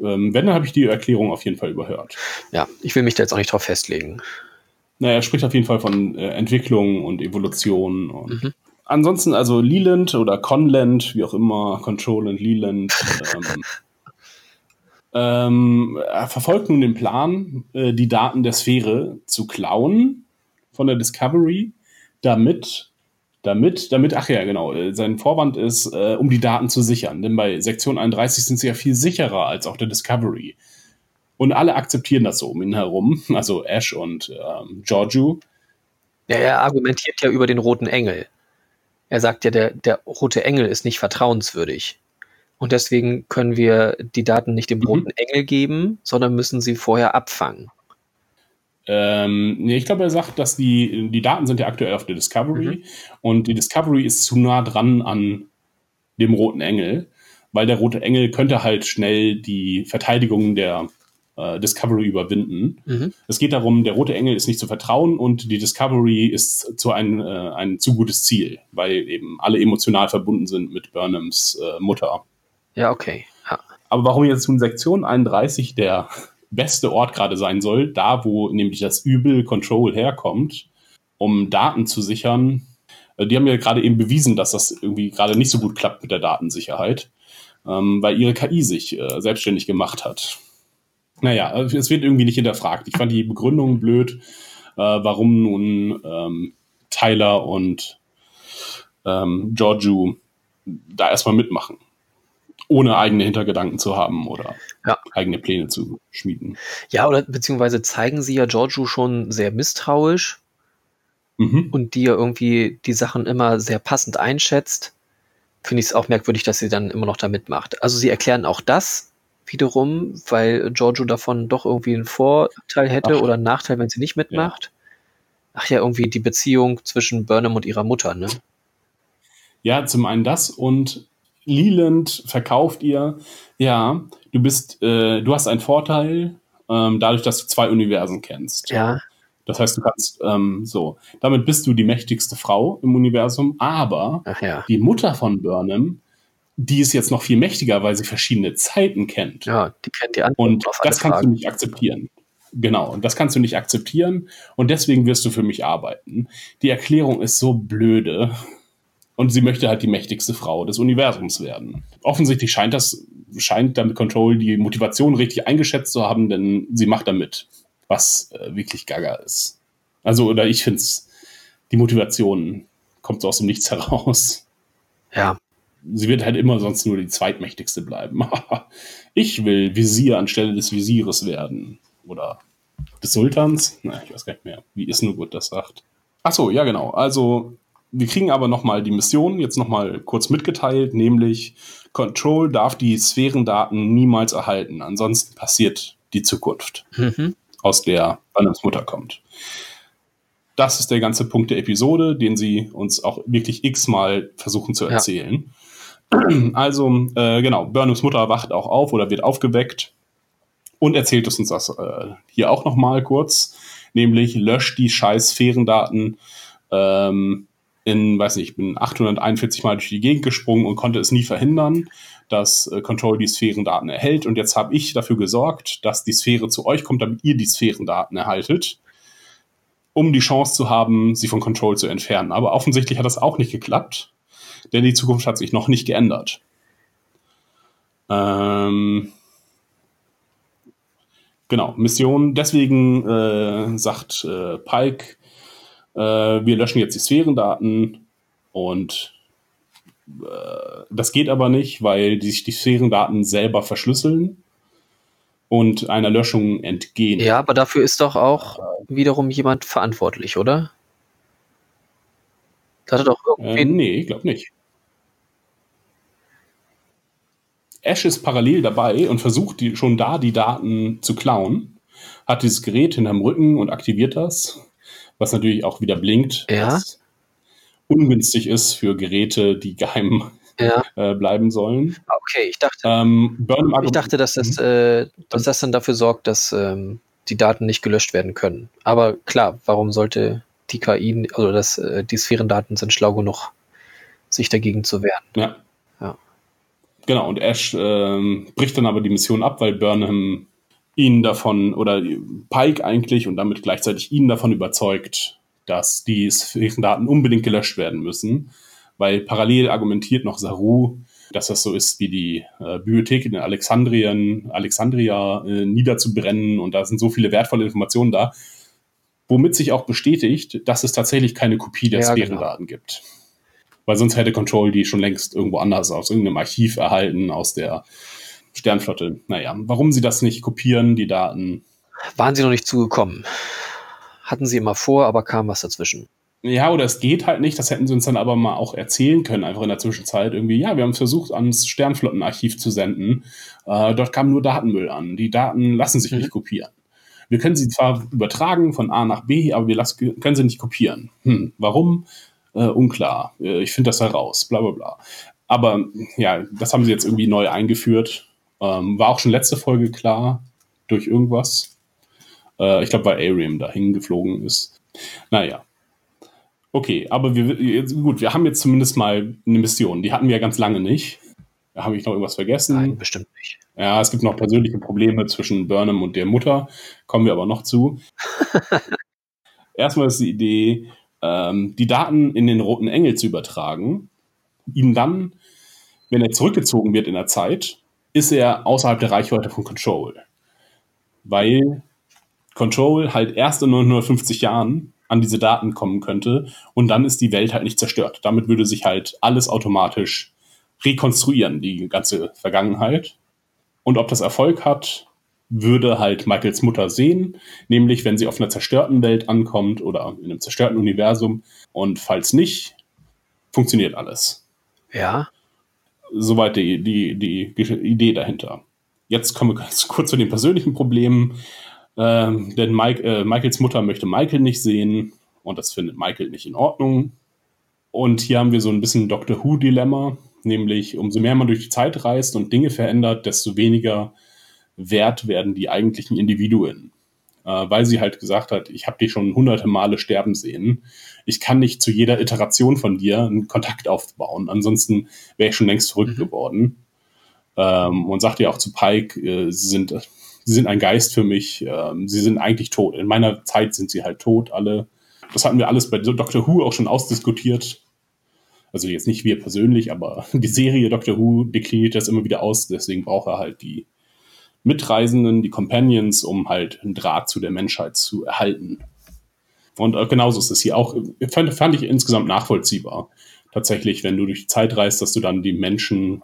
ähm, wenn, dann habe ich die Erklärung auf jeden Fall überhört. Ja, ich will mich da jetzt auch nicht drauf festlegen. Naja, er spricht auf jeden Fall von äh, Entwicklung und Evolution und mhm. ansonsten also Leland oder Conland, wie auch immer, Control und Leland. ähm, ähm, er verfolgt nun den Plan, äh, die Daten der Sphäre zu klauen von der Discovery, damit, damit, damit, ach ja, genau, äh, sein Vorwand ist, äh, um die Daten zu sichern. Denn bei Sektion 31 sind sie ja viel sicherer als auf der Discovery. Und alle akzeptieren das so um ihn herum, also Ash und ähm, Giorgio. Ja, er argumentiert ja über den roten Engel. Er sagt ja, der, der rote Engel ist nicht vertrauenswürdig. Und deswegen können wir die Daten nicht dem mhm. roten Engel geben, sondern müssen sie vorher abfangen. Ähm, nee, ich glaube, er sagt, dass die, die Daten sind ja aktuell auf der Discovery mhm. und die Discovery ist zu nah dran an dem roten Engel, weil der rote Engel könnte halt schnell die Verteidigung der äh, Discovery überwinden. Mhm. Es geht darum, der rote Engel ist nicht zu vertrauen und die Discovery ist zu ein, äh, ein zu gutes Ziel, weil eben alle emotional verbunden sind mit Burnhams äh, Mutter. Ja, okay. Ja. Aber warum jetzt nun Sektion 31 der beste Ort gerade sein soll, da wo nämlich das Übel Control herkommt, um Daten zu sichern, äh, die haben ja gerade eben bewiesen, dass das irgendwie gerade nicht so gut klappt mit der Datensicherheit, ähm, weil ihre KI sich äh, selbstständig gemacht hat. Naja, äh, es wird irgendwie nicht hinterfragt. Ich fand die Begründung blöd, äh, warum nun ähm, Tyler und ähm, Giorgio da erstmal mitmachen ohne eigene Hintergedanken zu haben oder ja. eigene Pläne zu schmieden. Ja, oder beziehungsweise zeigen sie ja Giorgio schon sehr misstrauisch mhm. und die ja irgendwie die Sachen immer sehr passend einschätzt. Finde ich es auch merkwürdig, dass sie dann immer noch da mitmacht. Also sie erklären auch das wiederum, weil Giorgio davon doch irgendwie einen Vorteil hätte Ach. oder einen Nachteil, wenn sie nicht mitmacht. Ja. Ach ja, irgendwie die Beziehung zwischen Burnham und ihrer Mutter, ne? Ja, zum einen das und Leland verkauft ihr, ja, du bist, äh, du hast einen Vorteil, ähm, dadurch, dass du zwei Universen kennst. Ja. Das heißt, du kannst ähm, so, damit bist du die mächtigste Frau im Universum, aber ja. die Mutter von Burnham, die ist jetzt noch viel mächtiger, weil sie verschiedene Zeiten kennt. Ja, die kennt die Antwort Und das kannst Fragen. du nicht akzeptieren. Genau, und das kannst du nicht akzeptieren und deswegen wirst du für mich arbeiten. Die Erklärung ist so blöde. Und sie möchte halt die mächtigste Frau des Universums werden. Offensichtlich scheint das, scheint damit Control die Motivation richtig eingeschätzt zu haben, denn sie macht damit, was äh, wirklich gaga ist. Also, oder ich finde es, die Motivation kommt so aus dem Nichts heraus. Ja. Sie wird halt immer sonst nur die zweitmächtigste bleiben. ich will Visier anstelle des Visiers werden. Oder des Sultans? Na, ich weiß gar nicht mehr, wie ist nur gut das sagt. Ach so, ja genau. Also wir kriegen aber nochmal die Mission jetzt nochmal kurz mitgeteilt, nämlich Control darf die Sphärendaten niemals erhalten, ansonsten passiert die Zukunft, mhm. aus der Banners Mutter kommt. Das ist der ganze Punkt der Episode, den sie uns auch wirklich x-mal versuchen zu erzählen. Ja. Also, äh, genau, Burnhams Mutter wacht auch auf oder wird aufgeweckt und erzählt es uns das äh, hier auch nochmal kurz, nämlich löscht die scheiß Sphärendaten ähm, in, weiß nicht, ich bin 841 Mal durch die Gegend gesprungen und konnte es nie verhindern, dass äh, Control die Sphärendaten erhält. Und jetzt habe ich dafür gesorgt, dass die Sphäre zu euch kommt, damit ihr die Sphärendaten erhaltet, um die Chance zu haben, sie von Control zu entfernen. Aber offensichtlich hat das auch nicht geklappt, denn die Zukunft hat sich noch nicht geändert. Ähm, genau, Mission. Deswegen äh, sagt äh, Pike, äh, wir löschen jetzt die Sphärendaten und äh, das geht aber nicht, weil sich die Sphärendaten selber verschlüsseln und einer Löschung entgehen. Ja, aber dafür ist doch auch wiederum jemand verantwortlich, oder? Das hat doch irgendwie. Äh, nee, ich glaube nicht. Ash ist parallel dabei und versucht die, schon da die Daten zu klauen, hat dieses Gerät hinterm Rücken und aktiviert das was natürlich auch wieder blinkt, ja. was ungünstig ist für Geräte, die geheim ja. äh, bleiben sollen. Okay, ich dachte, ähm, ich dachte, dass das, mhm. äh, dass das dann dafür sorgt, dass ähm, die Daten nicht gelöscht werden können. Aber klar, warum sollte die KI, also das, äh, die Sphärendaten sind schlau genug, sich dagegen zu wehren. Ja. ja. Genau, und Ash ähm, bricht dann aber die Mission ab, weil Burnham ihn davon oder Pike eigentlich und damit gleichzeitig ihn davon überzeugt, dass die Sphärendaten unbedingt gelöscht werden müssen, weil parallel argumentiert noch Saru, dass das so ist wie die äh, Bibliothek in Alexandrien, Alexandria äh, niederzubrennen und da sind so viele wertvolle Informationen da, womit sich auch bestätigt, dass es tatsächlich keine Kopie der ja. Sphärendaten genau. gibt. Weil sonst hätte Control die schon längst irgendwo anders aus irgendeinem Archiv erhalten, aus der Sternflotte. Naja, warum sie das nicht kopieren, die Daten? Waren sie noch nicht zugekommen? Hatten sie immer vor, aber kam was dazwischen. Ja, oder es geht halt nicht, das hätten sie uns dann aber mal auch erzählen können, einfach in der Zwischenzeit irgendwie. Ja, wir haben versucht, ans Sternflottenarchiv zu senden. Äh, dort kam nur Datenmüll an. Die Daten lassen sich mhm. nicht kopieren. Wir können sie zwar übertragen von A nach B, aber wir lassen, können sie nicht kopieren. Hm, warum? Äh, unklar. Äh, ich finde das heraus. Bla bla bla. Aber ja, das haben sie jetzt irgendwie neu eingeführt. Ähm, war auch schon letzte Folge klar durch irgendwas. Äh, ich glaube, weil Arium da hingeflogen ist. Naja. Okay, aber wir, gut, wir haben jetzt zumindest mal eine Mission. Die hatten wir ja ganz lange nicht. Da habe ich noch irgendwas vergessen. Nein, bestimmt nicht. Ja, es gibt noch persönliche Probleme zwischen Burnham und der Mutter. Kommen wir aber noch zu. Erstmal ist die Idee, ähm, die Daten in den roten Engel zu übertragen, ihn dann, wenn er zurückgezogen wird in der Zeit, ist er außerhalb der Reichweite von Control. Weil Control halt erst in 950 Jahren an diese Daten kommen könnte und dann ist die Welt halt nicht zerstört. Damit würde sich halt alles automatisch rekonstruieren, die ganze Vergangenheit. Und ob das Erfolg hat, würde halt Michaels Mutter sehen, nämlich wenn sie auf einer zerstörten Welt ankommt oder in einem zerstörten Universum. Und falls nicht, funktioniert alles. Ja. Soweit die, die, die Idee dahinter. Jetzt kommen wir ganz kurz zu den persönlichen Problemen. Ähm, denn Mike, äh, Michaels Mutter möchte Michael nicht sehen und das findet Michael nicht in Ordnung. Und hier haben wir so ein bisschen Doctor Who-Dilemma, nämlich umso mehr man durch die Zeit reist und Dinge verändert, desto weniger wert werden die eigentlichen Individuen. Äh, weil sie halt gesagt hat, ich habe dich schon hunderte Male sterben sehen. Ich kann nicht zu jeder Iteration von dir einen Kontakt aufbauen. Ansonsten wäre ich schon längst verrückt mhm. geworden. Ähm, und sagt ja auch zu Pike, äh, sie sind sie sind ein Geist für mich, ähm, sie sind eigentlich tot. In meiner Zeit sind sie halt tot, alle. Das hatten wir alles bei Doctor Who auch schon ausdiskutiert. Also jetzt nicht wir persönlich, aber die Serie Doctor Who dekliniert das immer wieder aus. Deswegen braucht er halt die Mitreisenden, die Companions, um halt einen Draht zu der Menschheit zu erhalten. Und äh, genauso ist es hier auch, fand, fand ich insgesamt nachvollziehbar. Tatsächlich, wenn du durch die Zeit reist, dass du dann die Menschen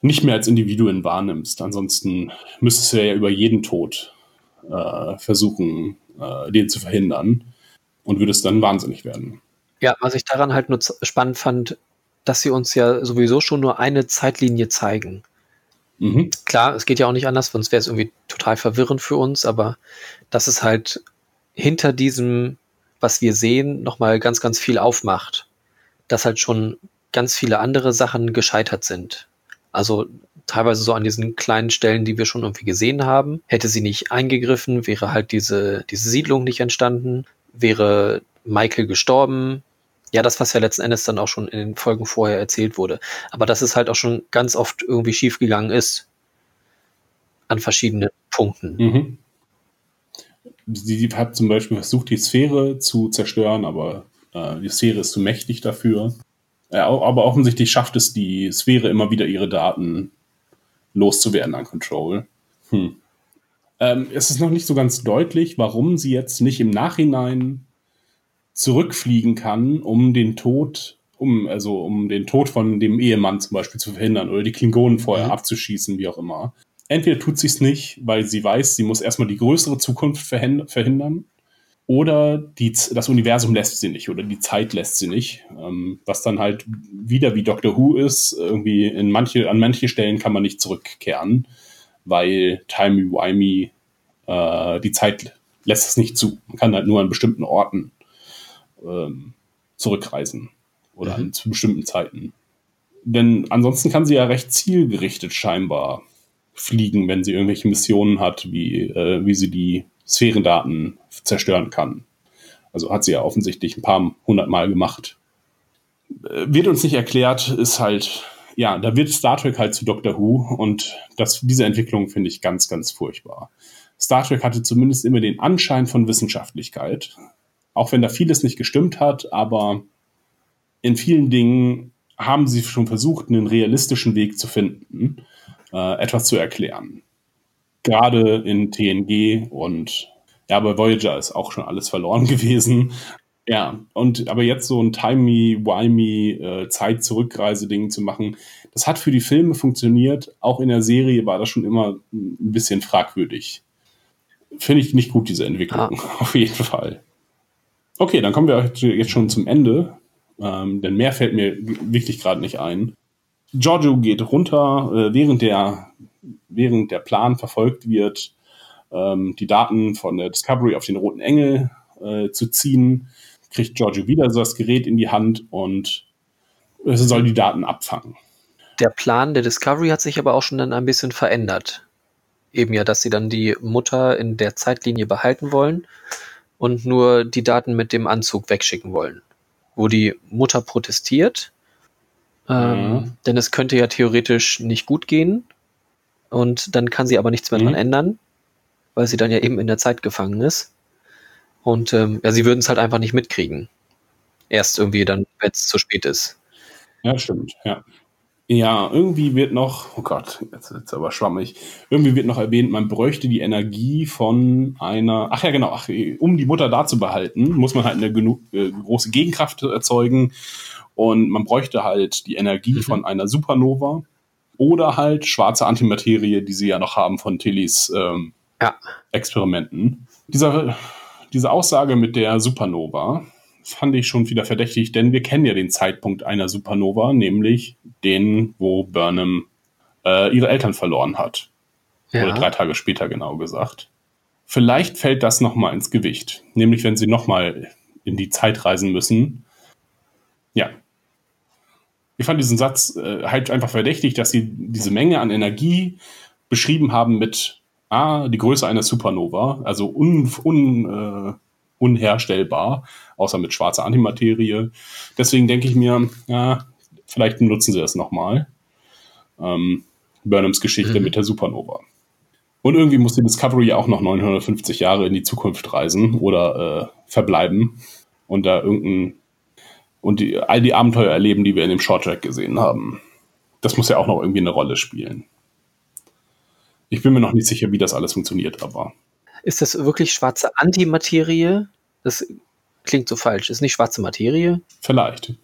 nicht mehr als Individuen wahrnimmst. Ansonsten müsstest du ja über jeden Tod äh, versuchen, äh, den zu verhindern und würdest dann wahnsinnig werden. Ja, was ich daran halt nur spannend fand, dass sie uns ja sowieso schon nur eine Zeitlinie zeigen. Mhm. Klar, es geht ja auch nicht anders, sonst wäre es irgendwie total verwirrend für uns, aber dass es halt hinter diesem, was wir sehen, nochmal ganz, ganz viel aufmacht. Dass halt schon ganz viele andere Sachen gescheitert sind. Also teilweise so an diesen kleinen Stellen, die wir schon irgendwie gesehen haben. Hätte sie nicht eingegriffen, wäre halt diese, diese Siedlung nicht entstanden, wäre Michael gestorben. Ja, das, was ja letzten Endes dann auch schon in den Folgen vorher erzählt wurde. Aber dass es halt auch schon ganz oft irgendwie schiefgegangen ist. An verschiedenen Punkten. Mhm. Sie hat zum Beispiel versucht, die Sphäre zu zerstören, aber äh, die Sphäre ist zu mächtig dafür. Ja, aber offensichtlich schafft es die Sphäre immer wieder, ihre Daten loszuwerden an Control. Hm. Ähm, es ist noch nicht so ganz deutlich, warum sie jetzt nicht im Nachhinein zurückfliegen kann, um den Tod, um, also um den Tod von dem Ehemann zum Beispiel zu verhindern oder die Klingonen vorher mhm. abzuschießen, wie auch immer. Entweder tut sie es nicht, weil sie weiß, sie muss erstmal die größere Zukunft verhindern, oder die, das Universum lässt sie nicht oder die Zeit lässt sie nicht. Ähm, was dann halt wieder wie Doctor Who ist, irgendwie in manche, an manche Stellen kann man nicht zurückkehren, weil Timey-Wimey äh, die Zeit lässt es nicht zu. Man kann halt nur an bestimmten Orten ähm, zurückreisen oder mhm. zu bestimmten Zeiten. Denn ansonsten kann sie ja recht zielgerichtet scheinbar fliegen, wenn sie irgendwelche Missionen hat, wie, äh, wie sie die Sphärendaten zerstören kann. Also hat sie ja offensichtlich ein paar hundert Mal gemacht. Äh, wird uns nicht erklärt, ist halt, ja, da wird Star Trek halt zu Doctor Who und das, diese Entwicklung finde ich ganz, ganz furchtbar. Star Trek hatte zumindest immer den Anschein von Wissenschaftlichkeit, auch wenn da vieles nicht gestimmt hat, aber in vielen Dingen haben sie schon versucht, einen realistischen Weg zu finden, äh, etwas zu erklären gerade in TNG und ja, bei Voyager ist auch schon alles verloren gewesen. Ja, und aber jetzt so ein timey-wimey äh, Zeit-Zurückreise-Ding zu machen, das hat für die Filme funktioniert. Auch in der Serie war das schon immer ein bisschen fragwürdig. Finde ich nicht gut, diese Entwicklung. Ah. Auf jeden Fall. Okay, dann kommen wir jetzt schon zum Ende. Ähm, denn mehr fällt mir wirklich gerade nicht ein. Giorgio geht runter, äh, während, der, während der Plan verfolgt wird, ähm, die Daten von der Discovery auf den Roten Engel äh, zu ziehen, kriegt Giorgio wieder so das Gerät in die Hand und es soll die Daten abfangen. Der Plan der Discovery hat sich aber auch schon dann ein bisschen verändert. Eben ja, dass sie dann die Mutter in der Zeitlinie behalten wollen und nur die Daten mit dem Anzug wegschicken wollen. Wo die Mutter protestiert, ähm, mhm. denn es könnte ja theoretisch nicht gut gehen und dann kann sie aber nichts mehr mhm. dran ändern, weil sie dann ja eben in der Zeit gefangen ist. Und ähm, ja, sie würden es halt einfach nicht mitkriegen. Erst irgendwie dann, wenn es zu spät ist. Ja, stimmt, ja. Ja, irgendwie wird noch, oh Gott, jetzt ist aber schwammig, irgendwie wird noch erwähnt, man bräuchte die Energie von einer, ach ja genau, ach, um die Mutter da zu behalten, muss man halt eine genug, äh, große Gegenkraft erzeugen und man bräuchte halt die Energie mhm. von einer Supernova oder halt schwarze Antimaterie, die sie ja noch haben von Tillys ähm, ja. Experimenten. Dieser, diese Aussage mit der Supernova, fand ich schon wieder verdächtig, denn wir kennen ja den Zeitpunkt einer Supernova, nämlich den, wo Burnham äh, ihre Eltern verloren hat. Ja. Oder drei Tage später genau gesagt. Vielleicht fällt das nochmal ins Gewicht. Nämlich, wenn sie nochmal in die Zeit reisen müssen. Ja. Ich fand diesen Satz äh, halt einfach verdächtig, dass sie diese Menge an Energie beschrieben haben mit ah, die Größe einer Supernova, also un, un, äh, unherstellbar, außer mit schwarzer Antimaterie. Deswegen denke ich mir, ja, vielleicht benutzen sie das nochmal. Ähm, Burnhams Geschichte mhm. mit der Supernova. Und irgendwie muss die Discovery auch noch 950 Jahre in die Zukunft reisen oder äh, verbleiben und da irgendein und die, all die Abenteuer erleben, die wir in dem Shorttrack gesehen haben. Das muss ja auch noch irgendwie eine Rolle spielen. Ich bin mir noch nicht sicher, wie das alles funktioniert, aber ist das wirklich schwarze Antimaterie? Das klingt so falsch. Ist nicht schwarze Materie? Vielleicht.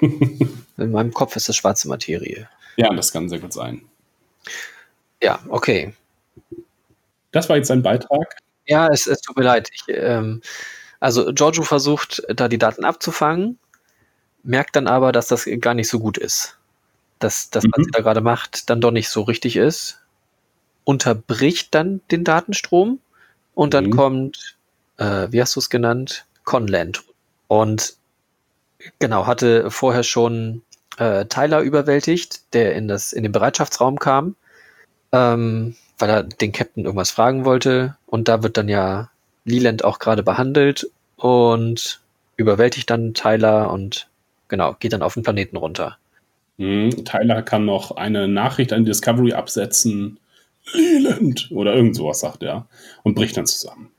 In meinem Kopf ist das schwarze Materie. Ja, das kann sehr gut sein. Ja, okay. Das war jetzt ein Beitrag. Ja, es, es tut mir leid. Ich, ähm, also Giorgio versucht, da die Daten abzufangen, merkt dann aber, dass das gar nicht so gut ist. Dass das, was mhm. sie da gerade macht, dann doch nicht so richtig ist. Unterbricht dann den Datenstrom und dann mhm. kommt, äh, wie hast du es genannt? Conland. Und genau, hatte vorher schon äh, Tyler überwältigt, der in, das, in den Bereitschaftsraum kam, ähm, weil er den Captain irgendwas fragen wollte. Und da wird dann ja Leland auch gerade behandelt und überwältigt dann Tyler und genau, geht dann auf den Planeten runter. Mhm. Tyler kann noch eine Nachricht an Discovery absetzen, Leland oder irgend sowas sagt er und bricht dann zusammen.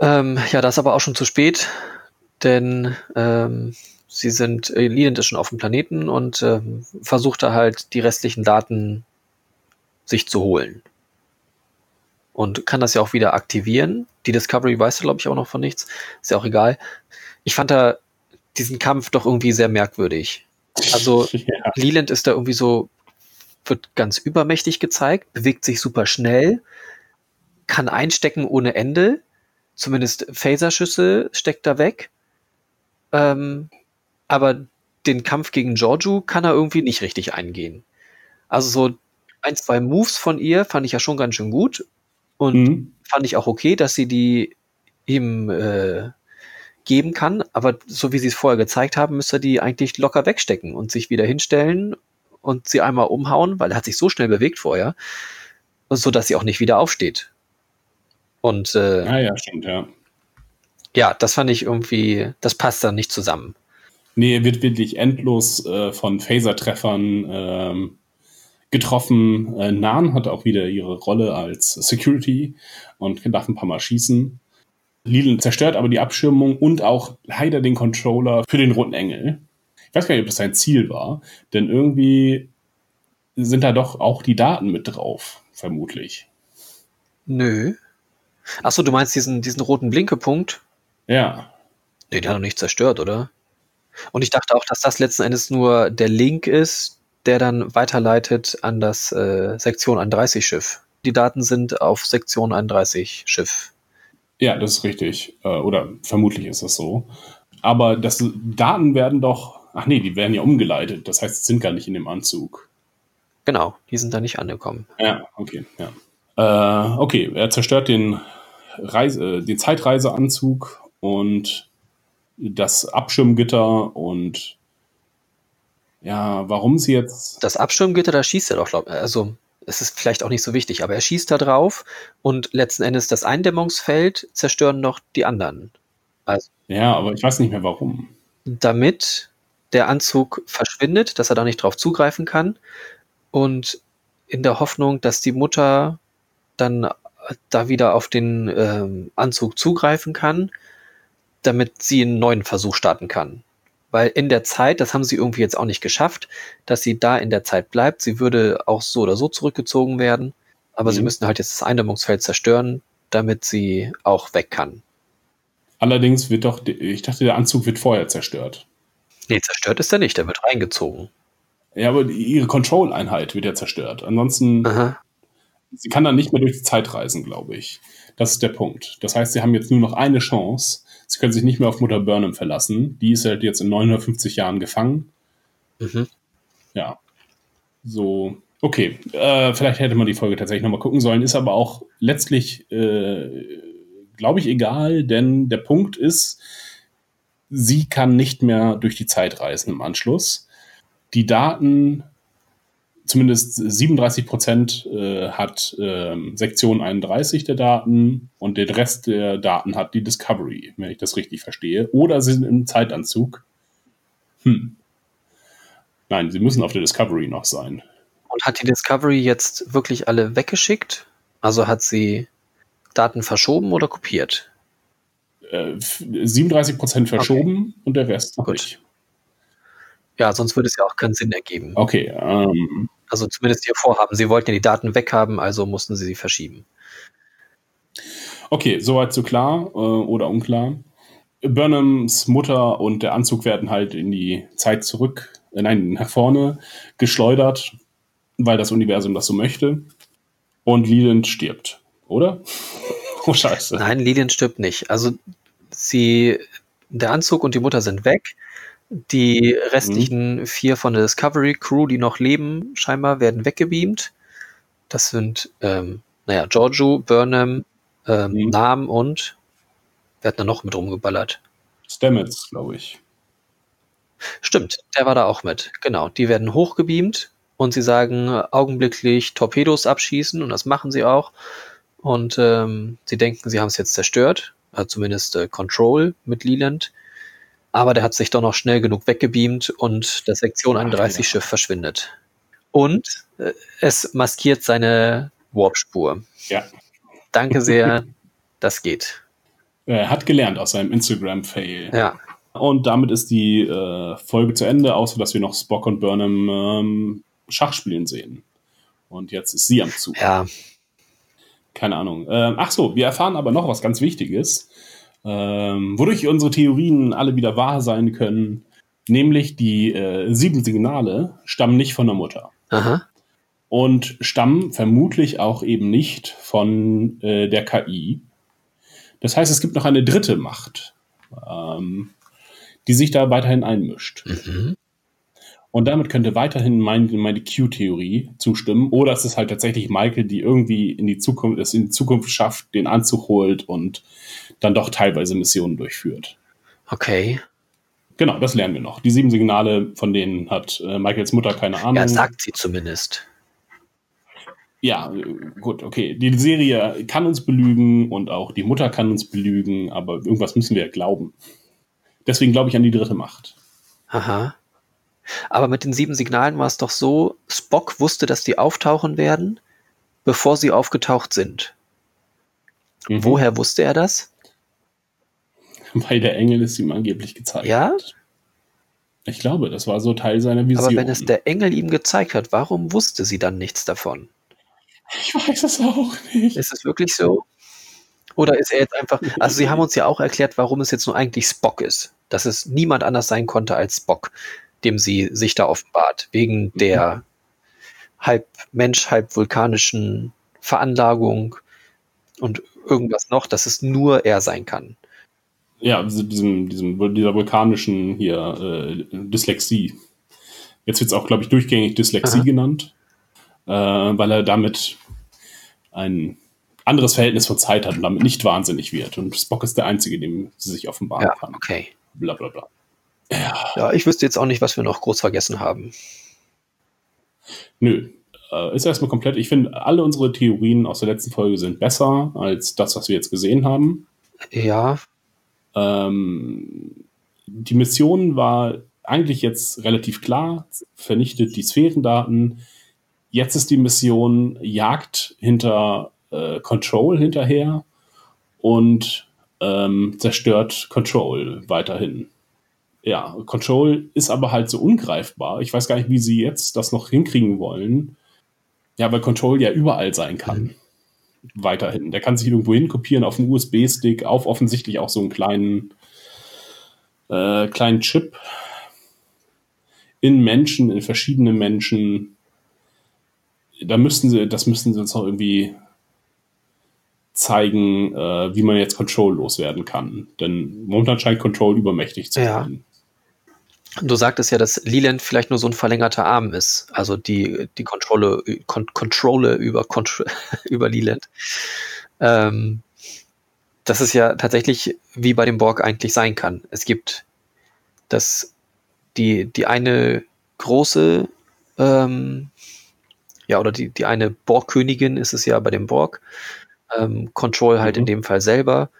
Ähm, ja, das ist aber auch schon zu spät, denn ähm, sie sind, äh, Leland ist schon auf dem Planeten und äh, versucht da halt die restlichen Daten sich zu holen. Und kann das ja auch wieder aktivieren. Die Discovery weiß, glaube ich, auch noch von nichts. Ist ja auch egal. Ich fand da diesen Kampf doch irgendwie sehr merkwürdig. Also ja. Leland ist da irgendwie so wird ganz übermächtig gezeigt, bewegt sich super schnell, kann einstecken ohne Ende. Zumindest Phaserschüsse steckt da weg. Ähm, aber den Kampf gegen Giorgio kann er irgendwie nicht richtig eingehen. Also so ein, zwei Moves von ihr fand ich ja schon ganz schön gut. Und mhm. fand ich auch okay, dass sie die ihm äh, geben kann. Aber so wie sie es vorher gezeigt haben, müsste er die eigentlich locker wegstecken und sich wieder hinstellen und sie einmal umhauen, weil er hat sich so schnell bewegt vorher, so dass sie auch nicht wieder aufsteht. Und äh, ah, ja, stimmt, ja. Ja, das fand ich irgendwie, das passt dann nicht zusammen. Nee, er wird wirklich endlos äh, von Phaser-Treffern ähm, getroffen. Äh, Nan hat auch wieder ihre Rolle als Security und darf ein paar Mal schießen. Lidl zerstört aber die Abschirmung und auch leider den Controller für den Roten Engel weiß gar nicht, ob das sein Ziel war, denn irgendwie sind da doch auch die Daten mit drauf, vermutlich. Nö. Achso, du meinst diesen, diesen roten Blinkepunkt? Ja. Nee, die hat er nicht zerstört, oder? Und ich dachte auch, dass das letzten Endes nur der Link ist, der dann weiterleitet an das äh, Sektion 31 Schiff. Die Daten sind auf Sektion 31 Schiff. Ja, das ist richtig. Äh, oder vermutlich ist das so. Aber das Daten werden doch, ach nee, die werden ja umgeleitet. Das heißt, sind gar nicht in dem Anzug. Genau, die sind da nicht angekommen. Ja, okay, ja. Äh, okay, er zerstört den, Reise, den Zeitreiseanzug und das Abschirmgitter und ja, warum sie jetzt. Das Abschirmgitter, da schießt er doch, glaub, also es ist vielleicht auch nicht so wichtig, aber er schießt da drauf und letzten Endes das Eindämmungsfeld zerstören noch die anderen. Also, ja, aber ich weiß nicht mehr warum. Damit der Anzug verschwindet, dass er da nicht drauf zugreifen kann und in der Hoffnung, dass die Mutter dann da wieder auf den ähm, Anzug zugreifen kann, damit sie einen neuen Versuch starten kann. Weil in der Zeit, das haben sie irgendwie jetzt auch nicht geschafft, dass sie da in der Zeit bleibt. Sie würde auch so oder so zurückgezogen werden. Aber mhm. sie müssen halt jetzt das Eindämmungsfeld zerstören, damit sie auch weg kann. Allerdings wird doch, ich dachte, der Anzug wird vorher zerstört. Nee, zerstört ist er nicht, der wird reingezogen. Ja, aber ihre Control-Einheit wird ja zerstört. Ansonsten, Aha. sie kann dann nicht mehr durch die Zeit reisen, glaube ich. Das ist der Punkt. Das heißt, sie haben jetzt nur noch eine Chance. Sie können sich nicht mehr auf Mutter Burnham verlassen. Die ist halt jetzt in 950 Jahren gefangen. Mhm. Ja. So, okay. Äh, vielleicht hätte man die Folge tatsächlich nochmal gucken sollen. Ist aber auch letztlich, äh, glaube ich, egal, denn der Punkt ist, sie kann nicht mehr durch die Zeit reisen im Anschluss. Die Daten zumindest 37 Prozent äh, hat äh, Sektion 31 der Daten und der Rest der Daten hat die Discovery, wenn ich das richtig verstehe. Oder sie sind im Zeitanzug. Hm. Nein, sie müssen auf der Discovery noch sein. Und hat die Discovery jetzt wirklich alle weggeschickt? Also hat sie Daten verschoben oder kopiert? Äh, 37 Prozent verschoben okay. und der Rest Gut. Nicht. Ja, sonst würde es ja auch keinen Sinn ergeben. Okay. Ähm, also zumindest ihr Vorhaben. Sie wollten ja die Daten weghaben, also mussten sie sie verschieben. Okay, soweit so klar äh, oder unklar. Burnhams Mutter und der Anzug werden halt in die Zeit zurück, äh, nein, nach vorne geschleudert, weil das Universum das so möchte. Und Leland stirbt, oder? Oh, scheiße. Nein, Leland stirbt nicht. Also sie, der Anzug und die Mutter sind weg. Die restlichen mhm. vier von der Discovery Crew, die noch leben, scheinbar werden weggebeamt. Das sind, ähm, naja, Giorgio, Burnham, ähm, mhm. Nam und wer hat da noch mit rumgeballert? Stamets, glaube ich. Stimmt, der war da auch mit. Genau, die werden hochgebeamt und sie sagen augenblicklich Torpedos abschießen und das machen sie auch. Und ähm, sie denken, sie haben es jetzt zerstört, also zumindest äh, Control mit Leland aber der hat sich doch noch schnell genug weggebeamt und das Sektion 31 Schiff verschwindet. Und äh, es maskiert seine Warp-Spur. Ja. Danke sehr, das geht. Er hat gelernt aus seinem Instagram-Fail. Ja. Und damit ist die äh, Folge zu Ende, außer dass wir noch Spock und Burnham ähm, Schach spielen sehen. Und jetzt ist sie am Zug. Ja. Keine Ahnung. Ähm, ach so, wir erfahren aber noch was ganz Wichtiges ähm, wodurch unsere Theorien alle wieder wahr sein können. Nämlich die äh, sieben Signale stammen nicht von der Mutter. Aha. Und stammen vermutlich auch eben nicht von äh, der KI. Das heißt, es gibt noch eine dritte Macht, ähm, die sich da weiterhin einmischt. Mhm. Und damit könnte weiterhin mein, meine Q-Theorie zustimmen. Oder es ist halt tatsächlich Michael, die irgendwie in die Zukunft, es in die Zukunft schafft, den Anzug holt und dann doch teilweise Missionen durchführt. Okay. Genau, das lernen wir noch. Die sieben Signale, von denen hat äh, Michaels Mutter keine Ahnung. Ja, sagt sie zumindest. Ja, gut, okay. Die Serie kann uns belügen und auch die Mutter kann uns belügen, aber irgendwas müssen wir ja glauben. Deswegen glaube ich an die dritte Macht. Aha. Aber mit den sieben Signalen war es doch so, Spock wusste, dass die auftauchen werden, bevor sie aufgetaucht sind. Mhm. Woher wusste er das? Weil der Engel es ihm angeblich gezeigt ja? hat. Ich glaube, das war so Teil seiner Vision. Aber wenn es der Engel ihm gezeigt hat, warum wusste sie dann nichts davon? Ich weiß es auch nicht. Ist es wirklich so? Oder ist er jetzt einfach, also sie haben uns ja auch erklärt, warum es jetzt nur eigentlich Spock ist. Dass es niemand anders sein konnte als Spock, dem sie sich da offenbart, wegen der halb Mensch, halb vulkanischen Veranlagung und irgendwas noch, dass es nur er sein kann. Ja, diesem, diesem, dieser vulkanischen hier äh, Dyslexie. Jetzt wird es auch, glaube ich, durchgängig Dyslexie Aha. genannt, äh, weil er damit ein anderes Verhältnis von Zeit hat und damit nicht wahnsinnig wird. Und Spock ist der Einzige, dem sie sich offenbaren ja, kann. Okay. Bla bla bla. Ja. ja, ich wüsste jetzt auch nicht, was wir noch groß vergessen haben. Nö, äh, ist erstmal komplett. Ich finde, alle unsere Theorien aus der letzten Folge sind besser als das, was wir jetzt gesehen haben. Ja. Ähm, die Mission war eigentlich jetzt relativ klar, vernichtet die Sphärendaten. Jetzt ist die Mission Jagd hinter äh, Control hinterher und ähm, zerstört Control weiterhin ja, Control ist aber halt so ungreifbar. Ich weiß gar nicht, wie sie jetzt das noch hinkriegen wollen. Ja, weil Control ja überall sein kann. Mhm. Weiterhin. Der kann sich irgendwo hin kopieren auf einen USB-Stick, auf offensichtlich auch so einen kleinen, äh, kleinen Chip in Menschen, in verschiedene Menschen. Da müssten sie, das müssten sie uns noch irgendwie zeigen, äh, wie man jetzt Control loswerden kann. Denn momentan scheint Control übermächtig zu ja. sein. Du sagtest ja, dass Leland vielleicht nur so ein verlängerter Arm ist, also die, die Kontrolle, Kon Kontrolle über, Contr über Leland. Ähm, das ist ja tatsächlich wie bei dem Borg eigentlich sein kann. Es gibt das, die, die eine große, ähm, ja, oder die, die eine Borg-Königin ist es ja bei dem Borg, ähm, Control halt mhm. in dem Fall selber,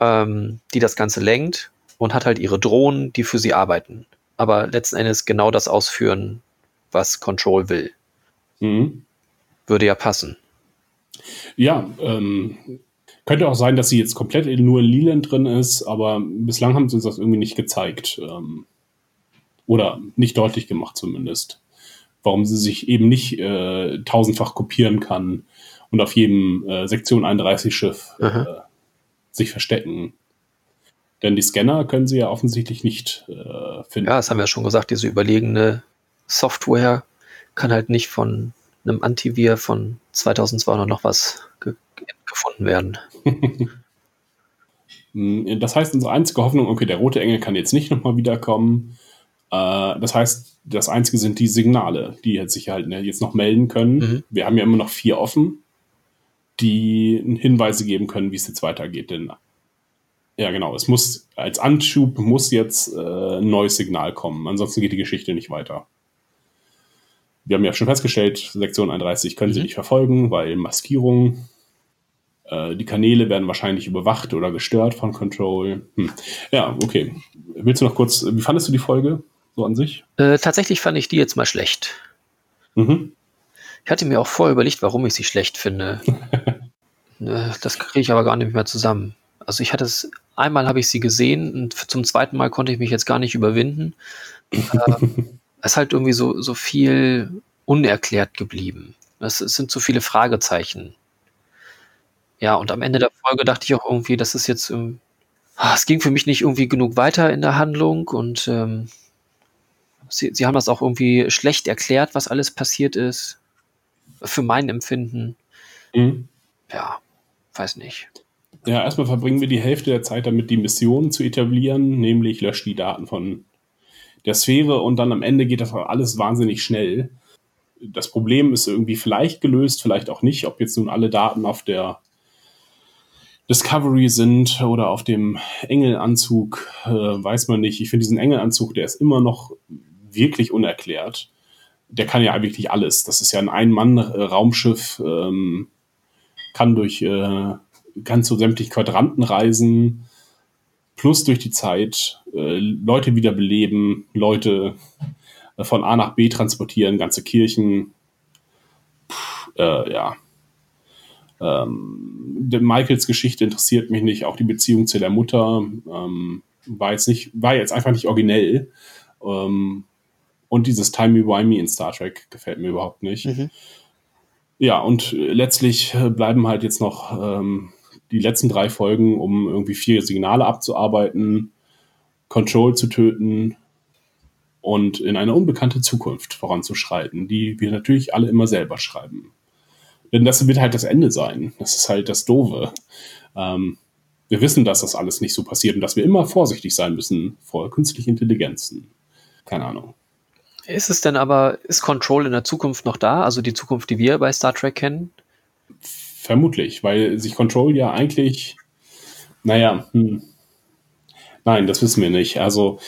ähm, die das Ganze lenkt und hat halt ihre Drohnen, die für sie arbeiten aber letzten Endes genau das ausführen, was Control will. Mhm. Würde ja passen. Ja, ähm, könnte auch sein, dass sie jetzt komplett nur in Leland drin ist, aber bislang haben sie uns das irgendwie nicht gezeigt. Ähm, oder nicht deutlich gemacht zumindest. Warum sie sich eben nicht äh, tausendfach kopieren kann und auf jedem äh, Sektion 31 Schiff äh, sich verstecken denn die Scanner können sie ja offensichtlich nicht äh, finden. Ja, das haben wir ja schon gesagt, diese überlegene Software kann halt nicht von einem Antivir von 2200 noch was ge gefunden werden. Hm, das heißt, unsere einzige Hoffnung, okay, der rote Engel kann jetzt nicht nochmal wiederkommen. Äh, das heißt, das einzige sind die Signale, die jetzt sich halt ne, jetzt noch melden können. Mhm. Wir haben ja immer noch vier offen, die Hinweise geben können, wie es jetzt weitergeht. Denn ja, genau. Es muss als Anschub muss jetzt äh, ein neues Signal kommen. Ansonsten geht die Geschichte nicht weiter. Wir haben ja schon festgestellt, Sektion 31 können mhm. sie nicht verfolgen, weil Maskierung. Äh, die Kanäle werden wahrscheinlich überwacht oder gestört von Control. Hm. Ja, okay. Willst du noch kurz, wie fandest du die Folge so an sich? Äh, tatsächlich fand ich die jetzt mal schlecht. Mhm. Ich hatte mir auch vorher überlegt, warum ich sie schlecht finde. Äh, das kriege ich aber gar nicht mehr zusammen. Also ich hatte es, einmal habe ich sie gesehen und zum zweiten Mal konnte ich mich jetzt gar nicht überwinden. äh, es ist halt irgendwie so, so viel unerklärt geblieben. Es, es sind so viele Fragezeichen. Ja, und am Ende der Folge dachte ich auch irgendwie, dass es jetzt, ähm, ah, es ging für mich nicht irgendwie genug weiter in der Handlung und ähm, sie, sie haben das auch irgendwie schlecht erklärt, was alles passiert ist. Für mein Empfinden. Mhm. Ja, weiß nicht. Ja, erstmal verbringen wir die Hälfte der Zeit damit, die Mission zu etablieren, nämlich löscht die Daten von der Sphäre und dann am Ende geht das alles wahnsinnig schnell. Das Problem ist irgendwie vielleicht gelöst, vielleicht auch nicht, ob jetzt nun alle Daten auf der Discovery sind oder auf dem Engelanzug, äh, weiß man nicht. Ich finde diesen Engelanzug, der ist immer noch wirklich unerklärt. Der kann ja wirklich alles. Das ist ja ein Ein-Mann-Raumschiff, ähm, kann durch äh, kannst du sämtliche Quadranten reisen, plus durch die Zeit äh, Leute wiederbeleben, Leute äh, von A nach B transportieren, ganze Kirchen. Puh, äh, ja. Ähm, Michaels Geschichte interessiert mich nicht, auch die Beziehung zu der Mutter ähm, war jetzt nicht, war jetzt einfach nicht originell. Ähm, und dieses Timey-Wimey in Star Trek gefällt mir überhaupt nicht. Mhm. Ja, und letztlich bleiben halt jetzt noch ähm, die letzten drei Folgen, um irgendwie vier Signale abzuarbeiten, Control zu töten und in eine unbekannte Zukunft voranzuschreiten, die wir natürlich alle immer selber schreiben. Denn das wird halt das Ende sein. Das ist halt das Doofe. Ähm, wir wissen, dass das alles nicht so passiert und dass wir immer vorsichtig sein müssen vor künstlichen Intelligenzen. Keine Ahnung. Ist es denn aber, ist Control in der Zukunft noch da? Also die Zukunft, die wir bei Star Trek kennen? Vermutlich, weil sich Control ja eigentlich, naja, hm, nein, das wissen wir nicht. Also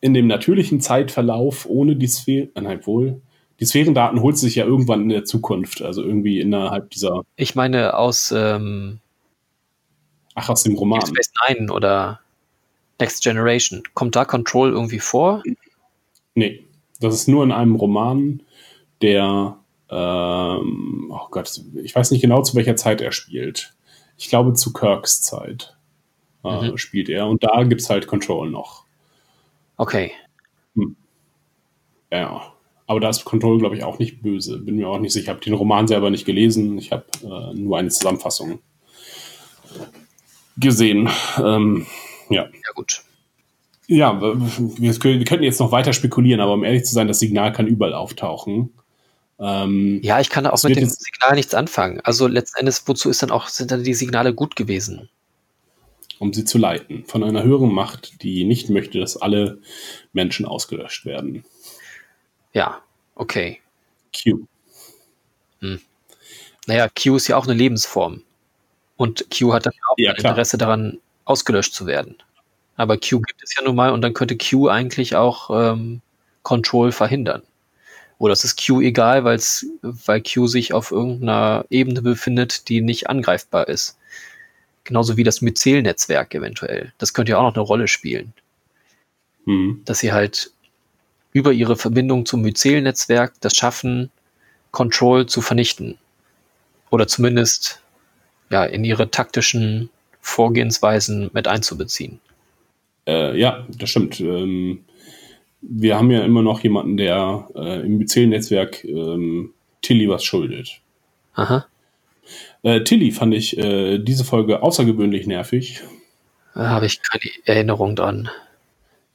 in dem natürlichen Zeitverlauf ohne die Sphäre, äh, nein, wohl, die Sphärendaten holt sich ja irgendwann in der Zukunft, also irgendwie innerhalb dieser. Ich meine aus, ähm, ach, aus dem Roman. Space Nine oder Next Generation. Kommt da Control irgendwie vor? Nee, das ist nur in einem Roman, der ähm, oh Gott, ich weiß nicht genau, zu welcher Zeit er spielt. Ich glaube, zu Kirks Zeit äh, mhm. spielt er. Und da gibt es halt Control noch. Okay. Hm. Ja, aber da ist Control, glaube ich, auch nicht böse. Bin mir auch nicht sicher. Ich habe den Roman selber nicht gelesen. Ich habe äh, nur eine Zusammenfassung gesehen. Ähm, ja. Ja, gut. Ja, wir, wir, könnten jetzt noch weiter spekulieren, aber um ehrlich zu sein, das Signal kann überall auftauchen. Ähm, ja, ich kann auch mit dem Signal nichts anfangen. Also letzten Endes, wozu ist dann auch, sind dann die Signale gut gewesen? Um sie zu leiten. Von einer höheren Macht, die nicht möchte, dass alle Menschen ausgelöscht werden. Ja, okay. Q. Hm. Naja, Q ist ja auch eine Lebensform. Und Q hat dann auch ja, ein Interesse daran, ausgelöscht zu werden. Aber Q gibt es ja nun mal und dann könnte Q eigentlich auch ähm, Control verhindern. Oder es ist Q egal, weil's, weil Q sich auf irgendeiner Ebene befindet, die nicht angreifbar ist. Genauso wie das Myzel-Netzwerk eventuell. Das könnte ja auch noch eine Rolle spielen. Mhm. Dass sie halt über ihre Verbindung zum Myzel-Netzwerk das schaffen, Control zu vernichten. Oder zumindest ja, in ihre taktischen Vorgehensweisen mit einzubeziehen. Äh, ja, das stimmt. Ähm, wir haben ja immer noch jemanden, der äh, im Myzel-Netzwerk ähm, Tilly was schuldet. Aha. Äh, Tilly fand ich äh, diese Folge außergewöhnlich nervig. Da habe ich keine Erinnerung dran.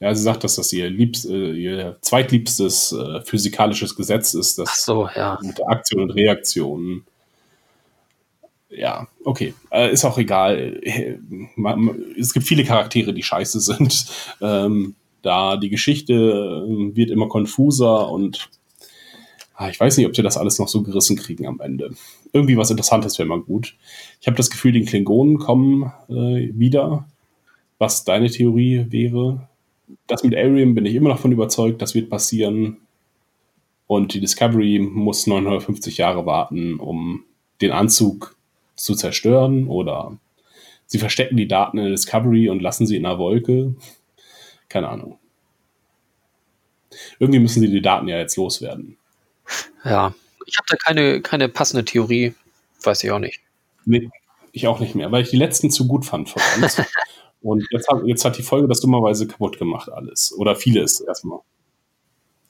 Ja, sie sagt, dass das ihr, liebst, äh, ihr zweitliebstes äh, physikalisches Gesetz ist, das so, ja. mit Aktion und Reaktion. Ja, okay. Äh, ist auch egal. Es gibt viele Charaktere, die scheiße sind. Ähm, da die Geschichte äh, wird immer konfuser und ah, ich weiß nicht, ob sie das alles noch so gerissen kriegen am Ende. Irgendwie was Interessantes wäre mal gut. Ich habe das Gefühl, die Klingonen kommen äh, wieder. Was deine Theorie wäre? Das mit Arium bin ich immer noch von überzeugt, das wird passieren. Und die Discovery muss 950 Jahre warten, um den Anzug zu zerstören. Oder sie verstecken die Daten in der Discovery und lassen sie in einer Wolke. Keine Ahnung. Irgendwie müssen sie die Daten ja jetzt loswerden. Ja, ich habe da keine, keine passende Theorie. Weiß ich auch nicht. Nee, ich auch nicht mehr, weil ich die letzten zu gut fand von uns. Und jetzt hat, jetzt hat die Folge das dummerweise kaputt gemacht, alles. Oder vieles erstmal.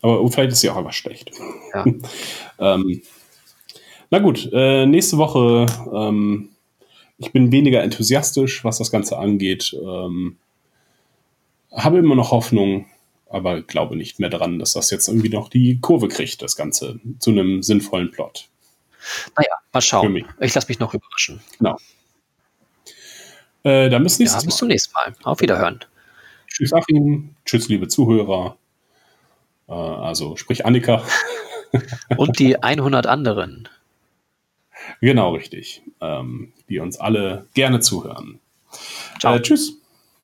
Aber vielleicht ist sie auch einfach schlecht. Ja. ähm, na gut, äh, nächste Woche. Ähm, ich bin weniger enthusiastisch, was das Ganze angeht. Ähm, habe immer noch Hoffnung, aber glaube nicht mehr daran, dass das jetzt irgendwie noch die Kurve kriegt, das Ganze, zu einem sinnvollen Plot. Naja, mal schauen. Ich lasse mich noch überraschen. Genau. Äh, dann bis nächstes ja, bis zum nächsten Mal. Auf Wiederhören. Tschüss, Achim. Tschüss, liebe Zuhörer. Äh, also, sprich Annika. Und die 100 anderen. Genau, richtig. Ähm, die uns alle gerne zuhören. Ciao. Äh, tschüss.